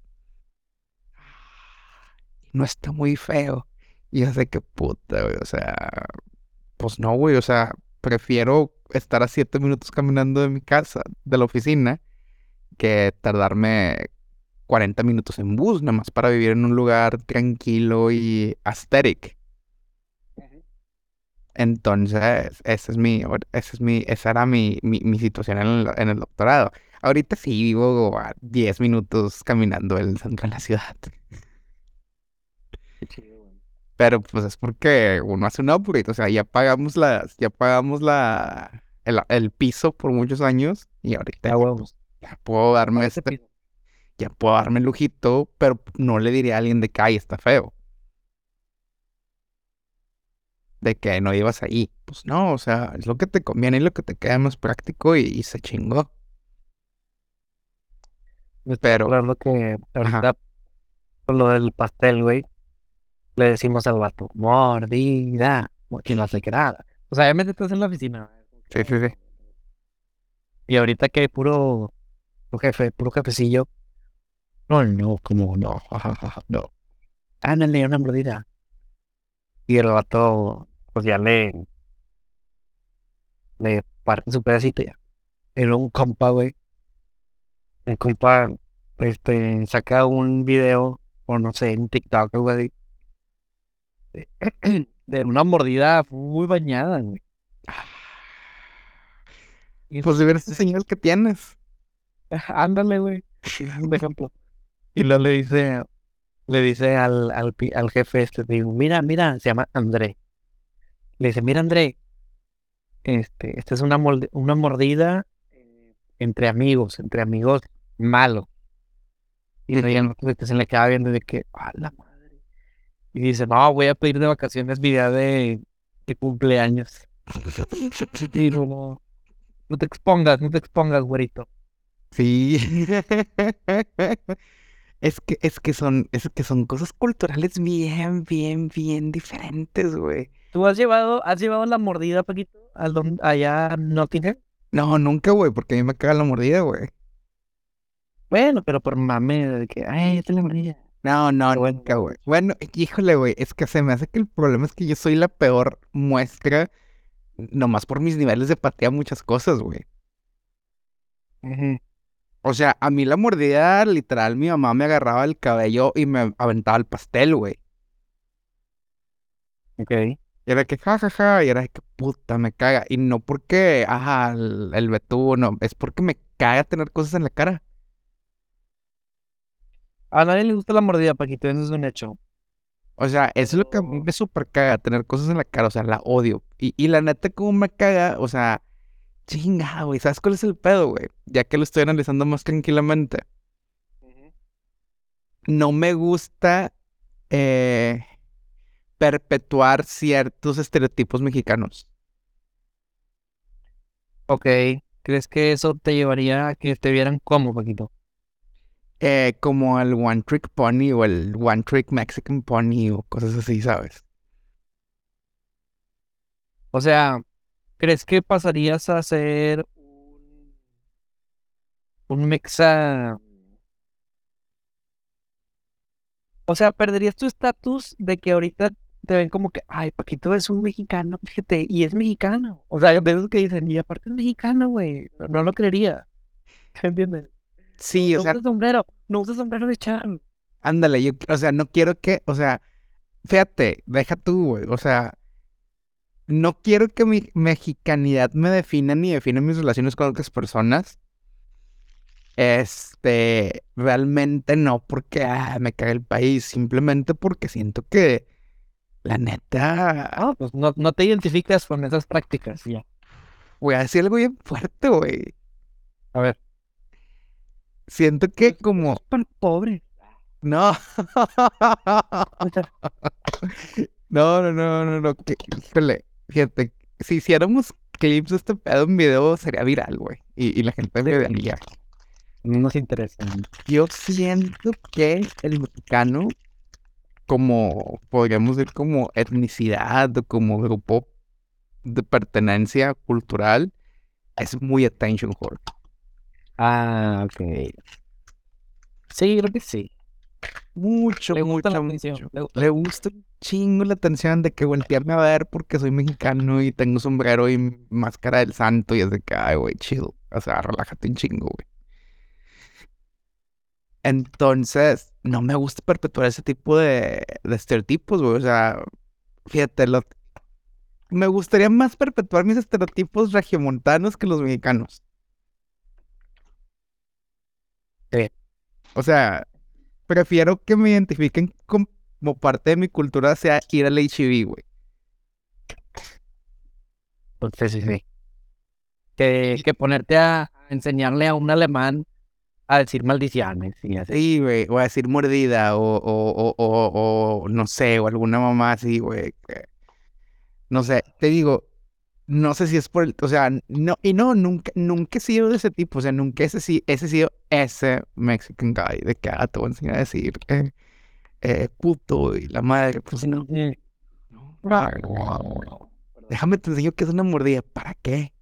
A: No está muy feo. Y yo sé que puta, güey, o sea, pues no, güey, o sea, prefiero estar a siete minutos caminando de mi casa, de la oficina, que tardarme 40 minutos en bus, nada más para vivir en un lugar tranquilo y aesthetic. Entonces, esa es mi, esa es mi, esa era mi, mi, mi situación en el, en el doctorado. Ahorita sí vivo a 10 minutos caminando del centro de la ciudad. Pero pues es porque uno hace un upgrade, o sea, ya pagamos las, ya pagamos la, el, el piso por muchos años y ahorita
B: huevos.
A: ya puedo darme este,
B: piso.
A: ya puedo darme el lujito, pero no le diría a alguien de que, ay, está feo. De que no ibas ahí. Pues no, o sea, es lo que te conviene y lo que te queda más práctico y, y se chingó.
B: Me
A: Pero-
B: que ahorita lo del pastel, güey, le decimos al vato, mordida, que no hace que nada. O sea, ya me estás en la oficina.
A: Sí, sí, sí.
B: Y ahorita que puro, puro jefe, puro jefecillo. No, no, como no, no. Ándale, una mordida. Y el vato, pues ya le, le parte su pedacito ya. Era un compa, güey. El compa, este, saca un video, o no sé, en TikTok así. De, una mordida muy bañada, güey. Y
A: Pues de ver ese señal que tienes. [laughs]
B: Ándale, güey. [laughs] Un ejemplo. Y luego le dice, le dice al, al, jefe este, digo, mira, mira, se llama André. Le dice, mira, André, este, esta es una, molde- una mordida eh, entre amigos, entre amigos malos. Y no- de que se le queda viendo de que, a la madre. Y dice, no, voy a pedir de vacaciones mi día de, de cumpleaños. [laughs] Y no, no, te expongas, no te expongas, güerito.
A: Sí. [laughs] Es que, es que son, es que son cosas culturales bien, bien, bien diferentes, güey.
B: ¿Tú has llevado, has llevado la mordida, Paquito, al don, allá a Nottingham?
A: No, nunca, güey, porque a mí me caga la mordida, güey.
B: Bueno, pero por mame, de que, ay, esta es la mordida.
A: No, no,
B: bueno.
A: nunca, güey. Bueno, híjole, güey, es que se me hace que el problema es que yo soy la peor muestra, nomás por mis niveles de apatía a muchas cosas, güey. O sea, a mí la mordida, literal, mi mamá me agarraba el cabello y me aventaba el pastel, güey.
B: Ok.
A: Y era que jajaja, y era que puta, me caga. Y no porque, ajá, el, el betún, no, es porque me caga tener cosas en la cara.
B: A nadie le gusta la mordida, Paquito, eso es un hecho.
A: O sea, eso es lo que a mí me super caga, tener cosas en la cara, o sea, la odio. Y, y la neta, como me caga, o sea, chinga, güey, ¿sabes cuál es el pedo, güey? Ya que lo estoy analizando más tranquilamente. No me gusta eh, perpetuar ciertos estereotipos mexicanos.
B: Ok. ¿Crees que eso te llevaría a que te vieran como, Paquito?
A: Eh, como el One Trick Pony o el One Trick Mexican Pony o cosas así, ¿sabes?
B: O sea, ¿crees que pasarías a ser un, mexa? O sea, perderías tu estatus de que ahorita te ven como que, ay, Paquito es un mexicano, fíjate, y es mexicano. O sea, de esos que dicen, y aparte es mexicano, güey. No, no lo creería. [laughs] ¿Entiendes?
A: Sí, o
B: no
A: sea,
B: usa sombrero, no usa sombrero de chan.
A: ándale, yo, o sea, no quiero que, o sea, fíjate, deja tú, güey. O sea, no quiero que mi mexicanidad me defina ni define mis relaciones con otras personas. Este, realmente no porque ah, me cae el país, simplemente porque siento que la neta,
B: Ah, pues no, no te identificas con esas prácticas, ya.
A: voy a decir algo bien fuerte, güey.
B: A ver.
A: Siento que como,
B: Para pobre.
A: no, [laughs] no, no, no, no, no, que, híjole, fíjate, si hiciéramos clips de este pedo en video sería viral, güey, y, y la gente me vería.
B: No nos interesa.
A: Yo siento que el mexicano, como podríamos decir, como etnicidad o como grupo de pertenencia cultural, es muy attention whore.
B: Ah, ok. Sí, creo que sí.
A: Mucho,
B: Le gusta la
A: mucho,
B: atención.
A: mucho.
B: le gusta.
A: Le gusta un chingo la atención de que voltearme a ver porque soy mexicano y tengo sombrero y máscara del santo y es de que, ay, güey, chido. O sea, relájate un chingo, güey. Entonces, no me gusta perpetuar ese tipo de, de estereotipos, güey. O sea, fíjate, lo- me gustaría más perpetuar mis estereotipos regiomontanos que los mexicanos.
B: Sí.
A: O sea, prefiero que me identifiquen como parte de mi cultura sea ir al HIV, güey.
B: Sí, sí, sí. Que, que ponerte a enseñarle a un alemán a decir maldiciones y así.
A: Sí, güey. O a decir mordida o, o, o, o, no sé, o alguna mamá así, güey. No sé, te digo, no sé si es por el, o sea, no, y no, nunca, nunca he sido de ese tipo, o sea, nunca ese, sí, ese he sido ese Mexican guy de que, ah, te voy a enseñar a decir, eh, eh, puto y la madre, pues.
B: Mm.
A: no. Déjame te enseño que es una mordida, ¿para qué?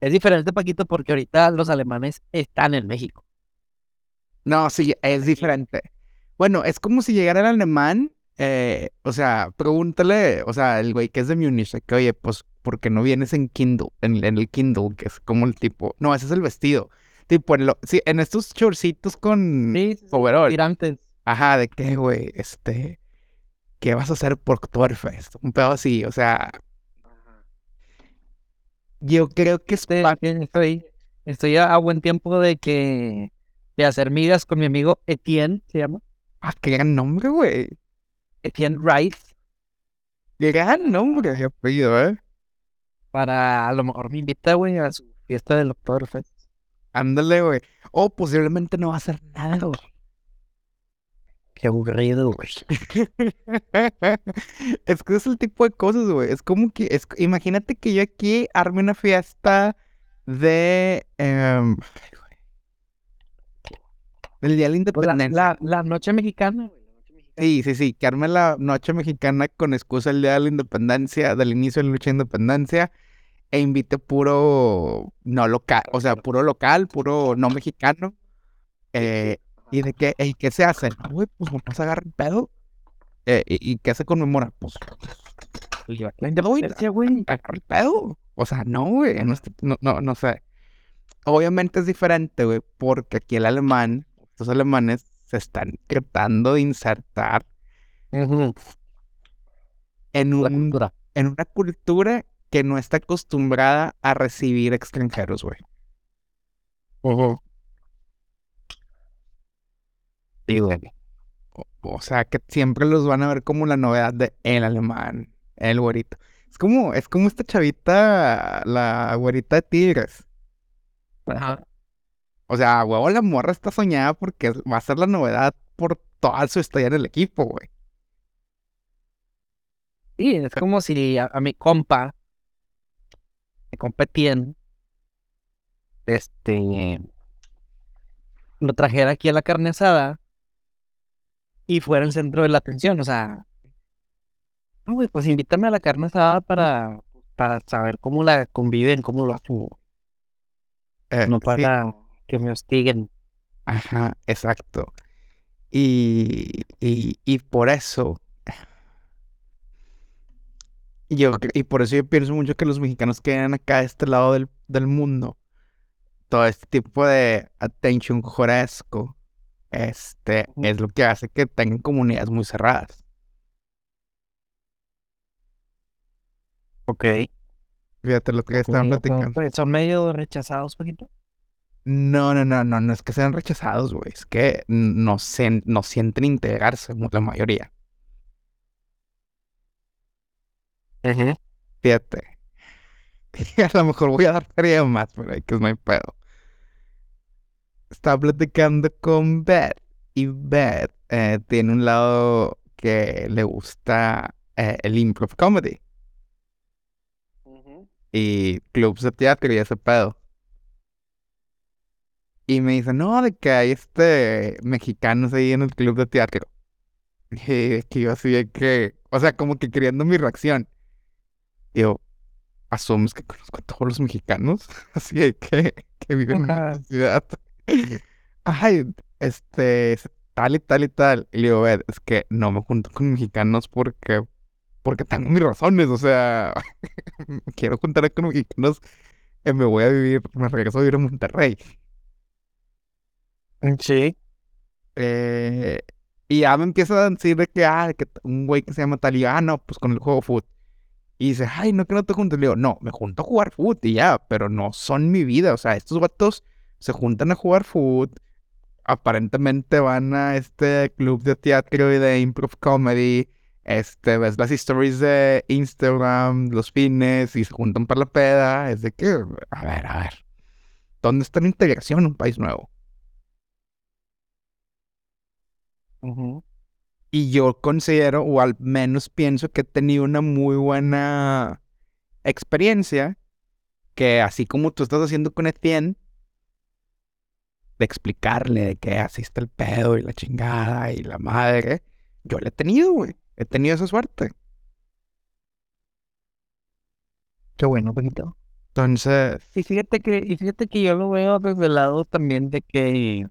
B: Es diferente, Paquito, porque ahorita los alemanes están en México.
A: No, sí, es diferente. Bueno, es como si llegara el alemán, eh, o sea, pregúntale, o sea, el güey que es de Múnich, de que, oye, pues, ¿por qué no vienes en Kindle, en, en el Kindle, que es como el tipo, no, ese es el vestido, tipo, en, lo, sí, en estos shortcitos con
B: Sí,
A: overall,
B: Tirantes.
A: ajá, de qué, güey, este, ¿qué vas a hacer por Oktoberfest? Un pedo así, o sea, yo creo que es
B: Este,
A: pa-
B: estoy, estoy a, a buen tiempo de que de hacer migas con mi amigo Etienne, se llama.
A: ah, qué gran nombre, güey,
B: Etienne Rice.
A: gran nombre, de apellido, ¿eh?
B: Para a lo mejor me invita, güey, a su fiesta del Oktoberfest.
A: Ándale, güey. O posiblemente no va a hacer nada, güey.
B: Qué aburrido, güey. [laughs]
A: Es que es el tipo de cosas, güey. Es como que, es, imagínate que yo aquí arme una fiesta de, em, del Día de la
B: Pues la,
A: Independencia.
B: la, la noche mexicana, güey. la noche mexicana.
A: Sí, sí, sí, que arme la noche mexicana con excusa del Día de la Independencia, del inicio de la lucha de independencia, e invite puro no local, o sea, puro local, puro no mexicano. Eh, ¿Y de qué, y qué se hace? Güey, pues nomás agarra el pedo. Eh, ¿y, y qué se conmemora? Pues
B: La independencia, güey.
A: agarra el pedo. O sea, no, güey, no, est- no, no, no sé. Obviamente es diferente, güey, porque aquí el alemán, estos alemanes se están tratando de insertar en, un,
B: cultura.
A: en una cultura que no está acostumbrada a recibir extranjeros, güey.
B: Güey.
A: O, o sea, que siempre los van a ver como la novedad de el alemán, el güerito. Es como, es como esta chavita, la güerita de Tigres.
B: Ajá.
A: O sea, huevo, la morra está soñada porque va a ser la novedad por toda su historia en el equipo, güey.
B: Sí, es como si a, a mi compa, mi compa Etienne, este, lo trajera aquí a la carne asada y fuera el centro de la atención. O sea, no, güey, pues invítame a la carne asada para, para saber cómo la conviven, cómo lo hacen,
A: Eh,
B: no
A: sí,
B: para que me hostiguen.
A: Ajá, exacto. Y, y, y por eso, yo, y por eso yo pienso mucho que los mexicanos que vienen acá de este lado del, del mundo, todo este tipo de attention joresco, este, es lo que hace que tengan comunidades muy cerradas.
B: Ok.
A: Fíjate lo que estaban platicando.
B: Son medio rechazados, poquito.
A: No, no, no, no, no es que sean rechazados, güey. Es que no, se, no sienten integrarse, la mayoría. Fíjate. [laughs] A lo mejor voy a dar feria más, pero ahí que es hay pedo. Estaba platicando con Beth. Y Beth eh, tiene un lado que le gusta eh, el improv comedy. Y clubs de teatro y ese pedo. Y me dice, no, de que hay este mexicanos ahí en el club de teatro. Y que yo así de que, o sea, como que queriendo mi reacción. Y yo, asumes que conozco a todos los mexicanos, [laughs] así de que, que viven en esta ciudad. Ay, este, es tal y tal y tal. Y le digo, "Ved, es que no me junto con mexicanos porque, porque tengo mis razones, o sea, [laughs] quiero juntarme con mexicanos, eh, me voy a vivir, me regreso a vivir en Monterrey.
B: Sí.
A: Eh, y ya me empieza a decir de que, ah, que un güey que se llama tal ah, no, pues con el juego foot. Y dice, ay, no, que no te juntas. Le digo, no, me junto a jugar foot y ya, pero no son mi vida. O sea, estos vatos se juntan a jugar foot, aparentemente van a este club de teatro y de improv comedy, este, ves las stories de Instagram, los fines, y se juntan para la peda. Es de que, a ver, a ver, ¿dónde está la integración en un país nuevo?
B: Ujú.
A: Y yo considero, o al menos pienso que he tenido una muy buena experiencia, que así como tú estás haciendo con Etienne, de explicarle de que así está el pedo y la chingada y la madre, yo la he tenido, güey. He tenido esa suerte.
B: Qué bueno, poquito.
A: Entonces,
B: Y fíjate que, y fíjate que yo lo veo desde el lado también de que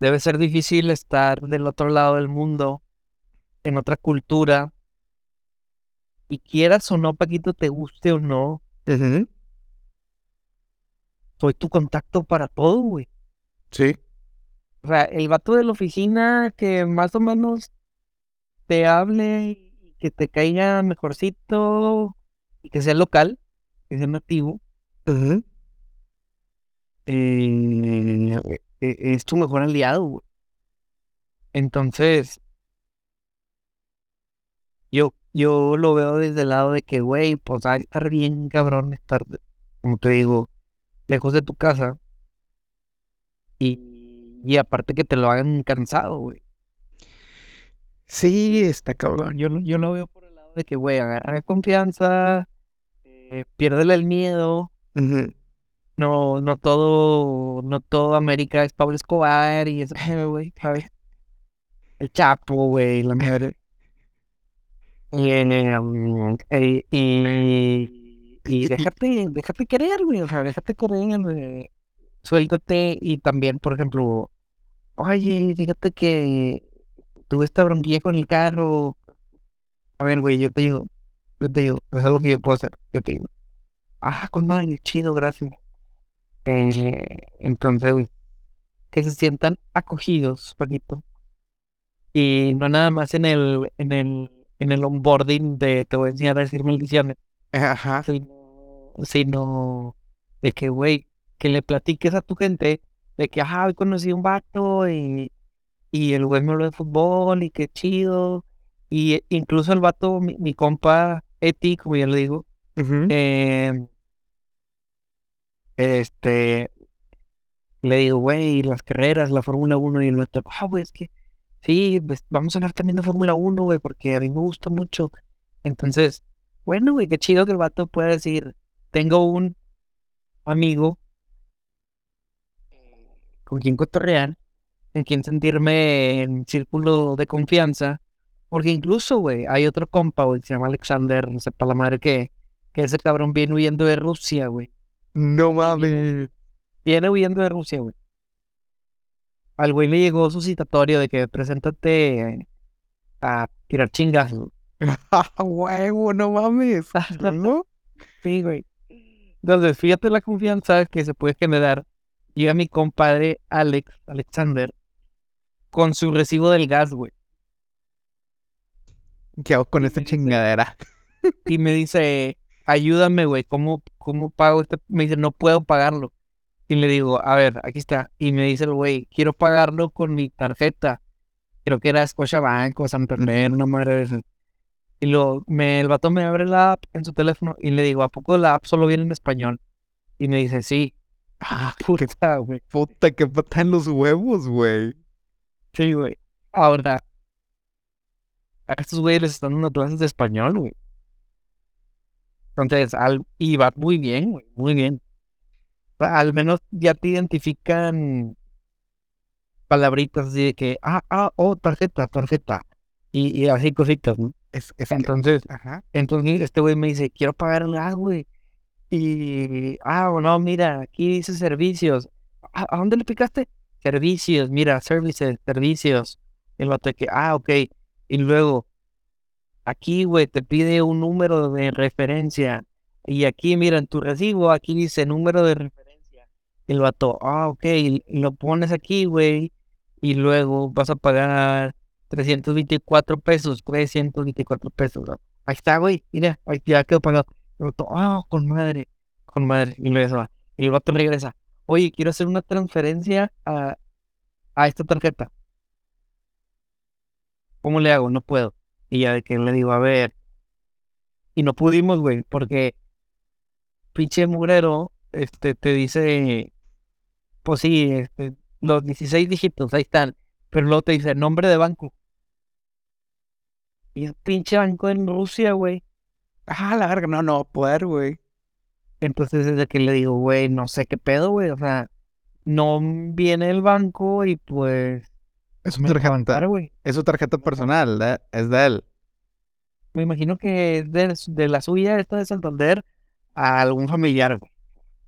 B: debe ser difícil estar del otro lado del mundo, en otra cultura, y quieras o no, Paquito, te guste o no, soy tu contacto para todo, güey.
A: sí,
B: O sea, el vato de la oficina que más o menos te hable y que te caiga mejorcito y que sea local, que sea nativo,
A: ujú,
B: eh, es tu mejor aliado, güey. Entonces, yo, yo lo veo desde el lado de que, güey, pues va a estar bien cabrón estar, como te digo, lejos de tu casa. Y, y aparte que te lo hagan cansado, güey.
A: sí, está cabrón.
B: Yo, lo- yo lo veo por el lado de que, güey, agarra confianza, eh, piérdele el miedo. No, no todo, no todo América es Pablo Escobar y pedo, güey, ¿sabes? El Chapo, güey, la madre. Y, um, eh, y, y déjate, déjate querer, güey, o sea, déjate querer, eh, suéltate y también, por ejemplo, oye, fíjate que tuve esta bronquilla con el carro. A ver, güey, yo te digo, yo te digo, es algo que yo puedo hacer, yo te digo. Ah, con madre, chido, gracias. Eh, entonces, que se sientan acogidos, Paquito. Y no nada más en el, en el, en el onboarding de te voy a enseñar a decir maldiciones,
A: Ajá.
B: sino, sino de que, güey, que le platiques a tu gente de que, ah, hoy conocí a un vato y, y el güey me habló de fútbol y qué chido. Y eh, incluso el vato, mi, mi compa Eti, como ya le digo, eh, este, le digo, güey, las carreras, la Fórmula 1 y el vato, ah, güey, es que sí, pues vamos a hablar también de Fórmula 1, güey, porque a mí me gusta mucho. Entonces, bueno, güey, qué chido que el vato pueda decir, tengo un amigo con quien cotorrear, en quien sentirme en círculo de confianza, porque incluso, güey, hay otro compa, güey, que se llama Alexander, no sé para la madre qué, que ese cabrón viene huyendo de Rusia, güey.
A: No mames.
B: Viene huyendo de Rusia, güey. Al güey le llegó su citatorio de que preséntate a tirar chingas. [laughs]
A: ¡Ah, huevo! No mames. [laughs] ¿No?
B: Sí, güey. Entonces, fíjate la confianza que se puede generar. Llega mi compadre Alex, Alexander, con su recibo del gas, güey.
A: ¿Qué hago con esta chingadera?
B: Y me dice, ayúdame, güey, ¿cómo, ¿cómo pago este? Me dice, no puedo pagarlo. Y le digo, a ver, aquí está. Y me dice el güey, quiero pagarlo con mi tarjeta. Creo que era Scotiabank o Santander, una madre de. Y lo, me, el vato me abre la app en su teléfono y le digo, ¿a poco la app solo viene en español? Y me dice, sí. [laughs] Ah, puta, güey.
A: Puta, que pata en los huevos, güey.
B: Sí, güey. Ahora, a estos güeyes les están dando clases de español, güey. Entonces, al, y va muy bien, muy bien. O Al menos ya te identifican palabritas así de que, ah, ah, oh, tarjeta, tarjeta. Y, y así cositas, ¿no?
A: Es, es que-
B: Entonces,
A: Ajá.
B: entonces este güey me dice, quiero pagar el gas, güey. Y, ah, no, mira, aquí dice servicios. ¿A, a dónde le picaste? Servicios, mira, services, servicios. El vato que, ah, ok. Y luego, aquí, güey, te pide un número de referencia. Y aquí, mira, en tu recibo, aquí dice número de referencia. El vato, ah, ok, lo pones aquí, güey. Y luego vas a pagar 324 pesos, 324 pesos. Ahí está, güey, mira, ya quedó pagado. El vato, ah, con madre, con madre. Y luego va. Y el vato regresa. Oye, quiero hacer una transferencia a, a esta tarjeta. ¿Cómo le hago? No puedo. Y ya de que le digo, a ver. Y no pudimos, güey, porque pinche mugrero, este, te dice, pues sí, este, los 16 dígitos, ahí están. Pero luego te dice nombre de banco. Y es pinche banco en Rusia, güey.
A: Ah, la verga, no, no, poder, güey.
B: Entonces desde que le digo, güey, no sé qué pedo, güey. O sea, no viene el banco y pues
A: Es su tarjeta,
B: güey.
A: es su tarjeta personal, es de él.
B: Me imagino que es de, de la suya, esta de Santander, a algún familiar, güey.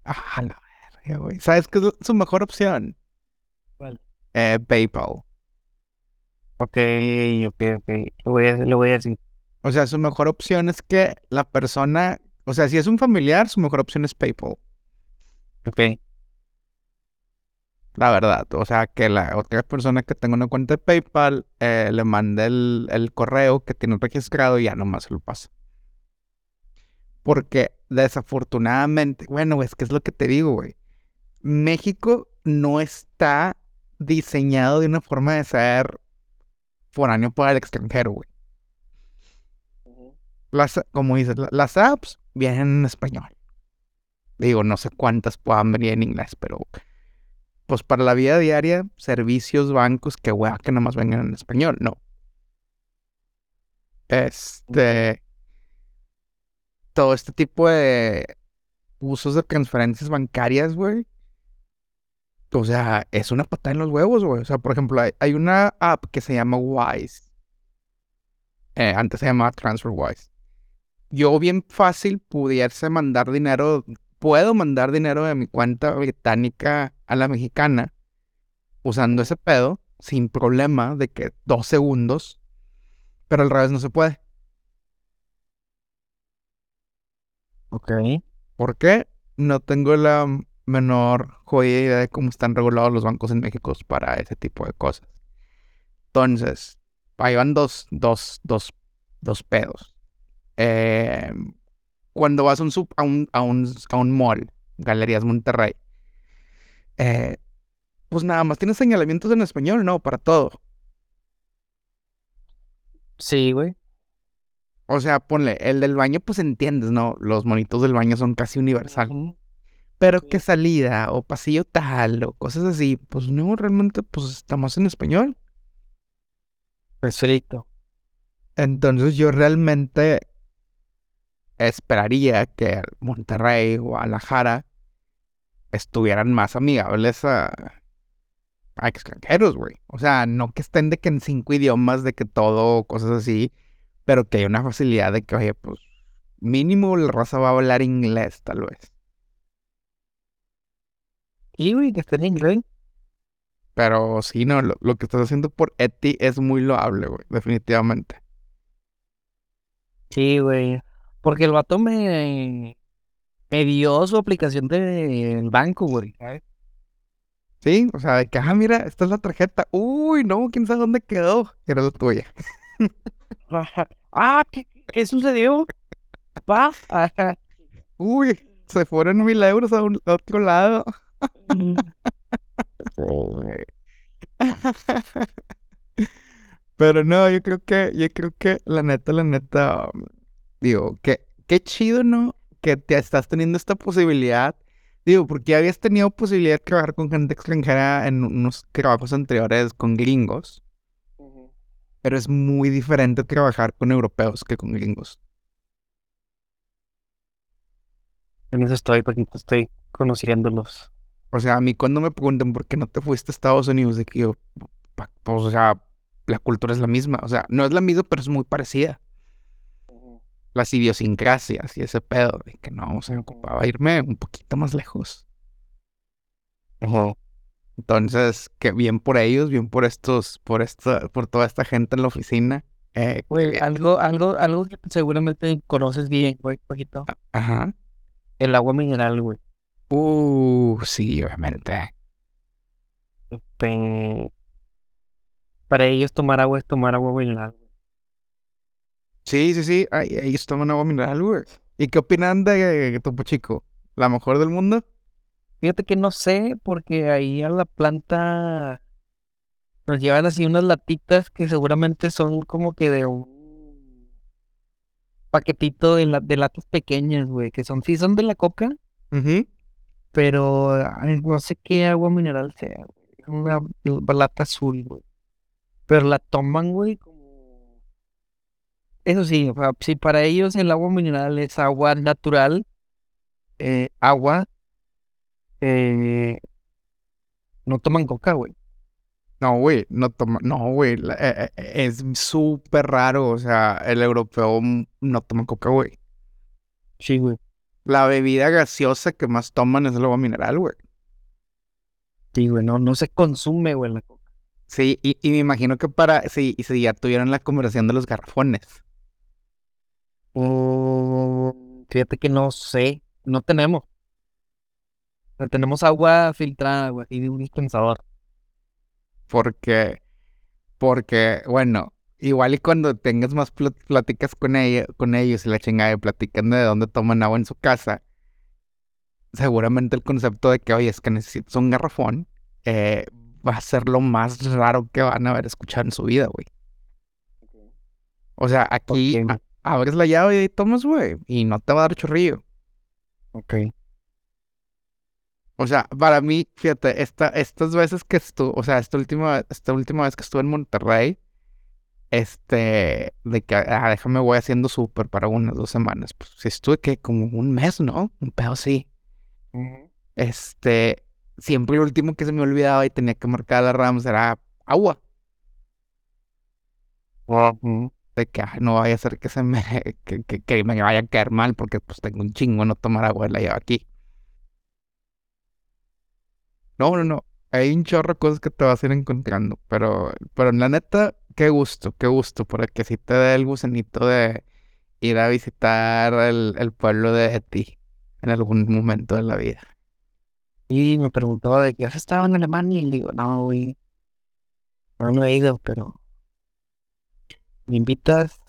A: Ah, la verga, güey. ¿Sabes qué es su mejor opción?
B: ¿Cuál?
A: Eh, PayPal.
B: Ok, ok, ok. Le voy a, le voy a decir.
A: O sea, su mejor opción es que la persona, o sea, si es un familiar, su mejor opción es PayPal.
B: Ok.
A: La verdad, o sea, que la otra persona que tenga una cuenta de PayPal eh, le mande el, el correo que tiene registrado y ya nomás se lo pasa. Porque desafortunadamente, bueno, es que es lo que te digo, güey. México no está diseñado de una forma de ser foráneo para el extranjero, güey. Las, como dices, la- las apps vienen en español. Digo, no sé cuántas puedan venir en inglés, pero pues para la vida diaria, servicios, bancos, que weá que nada más vengan en español, no. Este. Todo este tipo de usos de transferencias bancarias, güey. O sea, es una patada en los huevos, güey. O sea, por ejemplo, hay, hay una app que se llama Wise. Eh, antes se llamaba TransferWise. Yo bien fácil pudiese mandar dinero puedo mandar dinero de mi cuenta británica a la mexicana usando ese pedo sin problema de que dos segundos, pero al revés no se puede.
B: Ok.
A: ¿Por qué? No tengo la menor jodida idea de cómo están regulados los bancos en México para ese tipo de cosas. Entonces, ahí van dos, dos, dos, dos pedos. Eh, cuando vas a un, sub- a un, a un, a un mall, Galerías Monterrey, eh, pues nada más tienes señalamientos en español, ¿no? Para todo.
B: Sí, güey.
A: O sea, ponle, el del baño, pues entiendes, ¿no? Los monitos del baño son casi universal. Pero que salida o pasillo tal o cosas así, pues no, realmente pues estamos en español.
B: Perfecto.
A: Entonces yo realmente esperaría que Monterrey o Guadalajara estuvieran más amigables a, a extranjeros, güey. O sea, no que estén de que en cinco idiomas, de que todo, cosas así, pero que hay una facilidad de que, oye, pues mínimo la raza va a hablar inglés, tal vez.
B: Y, güey, que esté en inglés.
A: Pero sí, no, lo, lo que estás haciendo por Eti es muy loable, güey, definitivamente.
B: Sí, güey. Porque el vato me, me dio su aplicación del banco, güey. ¿sabes?
A: Sí, o sea, de que, ah, mira, esta es la tarjeta. Uy, no, quién sabe dónde quedó. Era la tuya.
B: Ah, ¿qué, qué sucedió? Ajá.
A: Uy, se fueron mil euros a, un, a otro lado.
B: Mm. [laughs]
A: Pero no, yo creo que, yo creo que la neta, la neta, um, digo, que qué chido, ¿no? Que te estás teniendo esta posibilidad. Digo, porque ya habías tenido posibilidad de trabajar con gente extranjera en unos trabajos anteriores con gringos, pero es muy diferente trabajar con europeos que con gringos.
B: En eso estoy, Paquito, estoy conociéndolos.
A: O sea, a mí cuando me preguntan por qué no te fuiste a Estados Unidos, de que yo, pues, o sea, la cultura es la misma. O sea, no es la misma, pero es muy parecida. Las idiosincrasias y ese pedo de que no, o sea, ocupaba irme un poquito más lejos.
B: Ajá.
A: Entonces, que bien por ellos, bien por estos, por esta, por toda esta gente en la oficina. Eh,
B: Güey,
A: que-
B: algo, algo, algo que seguramente conoces bien, güey, Paquito.
A: ajá.
B: El agua mineral, güey.
A: Uh, sí, obviamente.
B: Pe- Para ellos tomar agua es tomar agua mineral.
A: Sí, sí, sí. Ay, ellos toman agua mineral, güey. ¿Y qué opinan de Topo Chico? ¿La mejor del mundo?
B: Fíjate que no sé, porque ahí a la planta nos llevan así unas latitas que seguramente son como que de un paquetito de, la- de latas pequeñas, güey, que son, sí son de la coca,
A: Ujú.
B: pero ay, no sé qué agua mineral sea, güey. Una lata azul, güey. Pero la toman, güey, como... Eso sí, si para ellos el agua mineral es agua natural, eh, agua, eh, no toman coca, güey.
A: No, güey, no toma, no, güey, eh, es súper raro, o sea, el europeo no toma coca, güey.
B: Sí, güey.
A: La bebida gaseosa que más toman es el agua mineral, güey.
B: Sí, güey, no, no se consume, güey, la coca.
A: Sí, y, y me imagino que para, sí, y si ya tuvieron la conversación de los garrafones.
B: Mm, fíjate que no sé, no tenemos. O sea, tenemos agua filtrada, güey, y de un dispensador.
A: Porque, porque, bueno, igual y cuando tengas más pl- pláticas con ella, con ellos y la chingada y platican de dónde toman agua en su casa, seguramente el concepto de que, oye, es que necesitas un garrafón, eh, va a ser lo más raro que van a haber escuchado en su vida, güey. O sea, aquí a- abres la llave y tomas, güey, y no te va a dar chorrillo.
B: Ok.
A: O sea, para mí, fíjate, esta, estas veces que estuve, o sea, esta última, esta última vez que estuve en Monterrey, este, de que, ah, déjame, voy haciendo súper para unas dos semanas. Pues sí estuve que como un mes, ¿no? Un pedo así. Este, siempre el último que se me olvidaba y tenía que marcar las rams era agua.
B: Ujú.
A: De que ah, no vaya a ser que se me, [laughs] que, que, que me vaya a caer mal porque pues tengo un chingo no tomar agua la llevo aquí. No, no, no. Hay un chorro de cosas que te vas a ir encontrando. Pero, pero la neta, qué gusto, qué gusto. Porque si te da el gusanito de ir a visitar el, el pueblo de ti en algún momento de la vida.
B: Y me preguntó de que has estado en Alemania y digo, no, güey, no, no he ido, pero me invitas.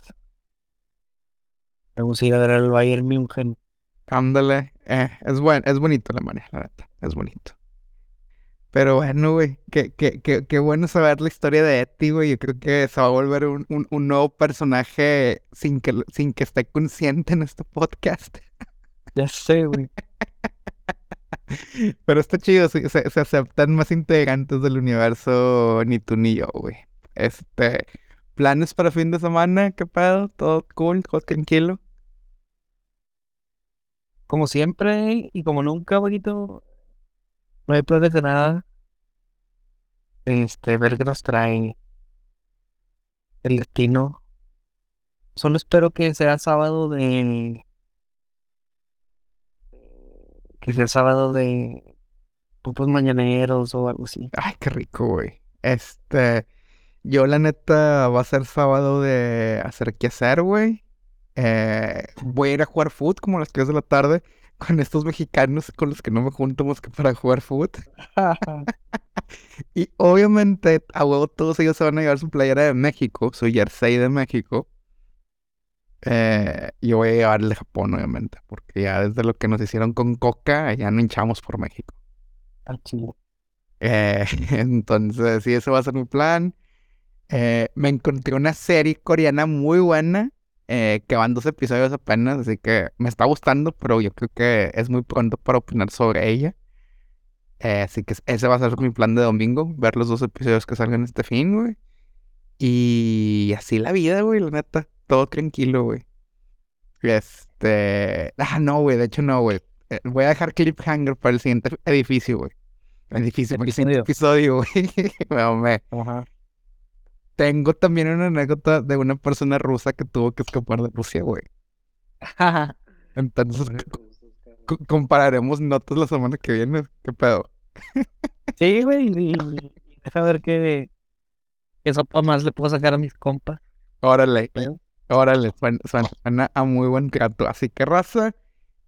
B: Vamos a ir a ver el Bayern München.
A: Ándale. Eh, es buen, es bonito Alemania, la neta. Es bonito. Pero bueno, güey, qué, qué, qué, qué bueno saber la historia de Eti, güey. Yo creo que se va a volver un, un, un nuevo personaje sin que, sin que esté consciente en este podcast.
B: Ya sé, güey. [laughs]
A: Pero está chido, se, se aceptan más integrantes del universo, ni tú ni yo, güey. Este, planes para fin de semana, ¿qué pedo? ¿Todo cool? ¿Todo tranquilo?
B: Como siempre y como nunca, poquito, no hay planes de nada. Este, ver qué nos trae el destino. Solo espero que sea sábado de. Que sea sábado de. Pupos mañaneros o algo así.
A: Ay, qué rico, güey. Este, yo la neta va a ser sábado de hacer qué hacer, güey. Eh, voy a ir a jugar foot como a las 3 de la tarde. [laughs] con estos mexicanos con los que no me junto más que para jugar fútbol. [laughs] [laughs] Y obviamente, a huevo, todos ellos se van a llevar su playera de México, su jersey de México. Eh, yo voy a llevar el de Japón, obviamente, porque ya desde lo que nos hicieron con Coca, ya no hinchamos por México.
B: Al chile.
A: Eh, entonces, sí, ese va a ser mi plan. Eh, me encontré una serie coreana muy buena, eh, que van dos episodios apenas, así que me está gustando, pero yo creo que es muy pronto para opinar sobre ella. Eh, así que ese va a ser mi plan de domingo, ver los dos episodios que salgan este fin, güey. Y así la vida, güey, la neta, todo tranquilo, güey. Este... Ah, no, güey, de hecho no, güey. Eh, voy a dejar cliffhanger para el siguiente edificio, güey. Edificio, el siguiente episodio, [laughs] güey. Me.
B: Ajá.
A: Tengo también una anécdota de una persona rusa que tuvo que escapar de Rusia, güey. [laughs] Entonces, co- compararemos notas la semana que viene. ¿Qué pedo?
B: Sí, güey. Y, deja ver qué, qué sopa más le puedo sacar a mis compas.
A: Órale,
B: Pero-
A: órale, suena, suena- suena a muy buen trato. Así que, raza,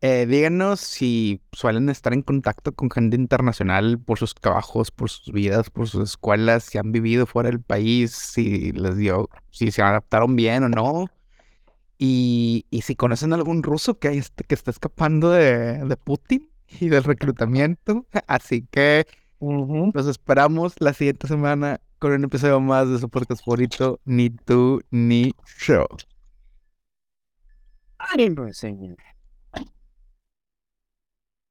A: eh, díganos si suelen estar en contacto con gente internacional por sus trabajos, por sus vidas, por sus escuelas, si han vivido fuera del país, si les dio, si se adaptaron bien o no. Y, y si conocen algún ruso que, este- que está escapando de, de Putin y del reclutamiento. [laughs] Así que los esperamos la siguiente semana con un episodio más de su podcast favorito, Ni tú ni yo.
B: Ay, no, señor.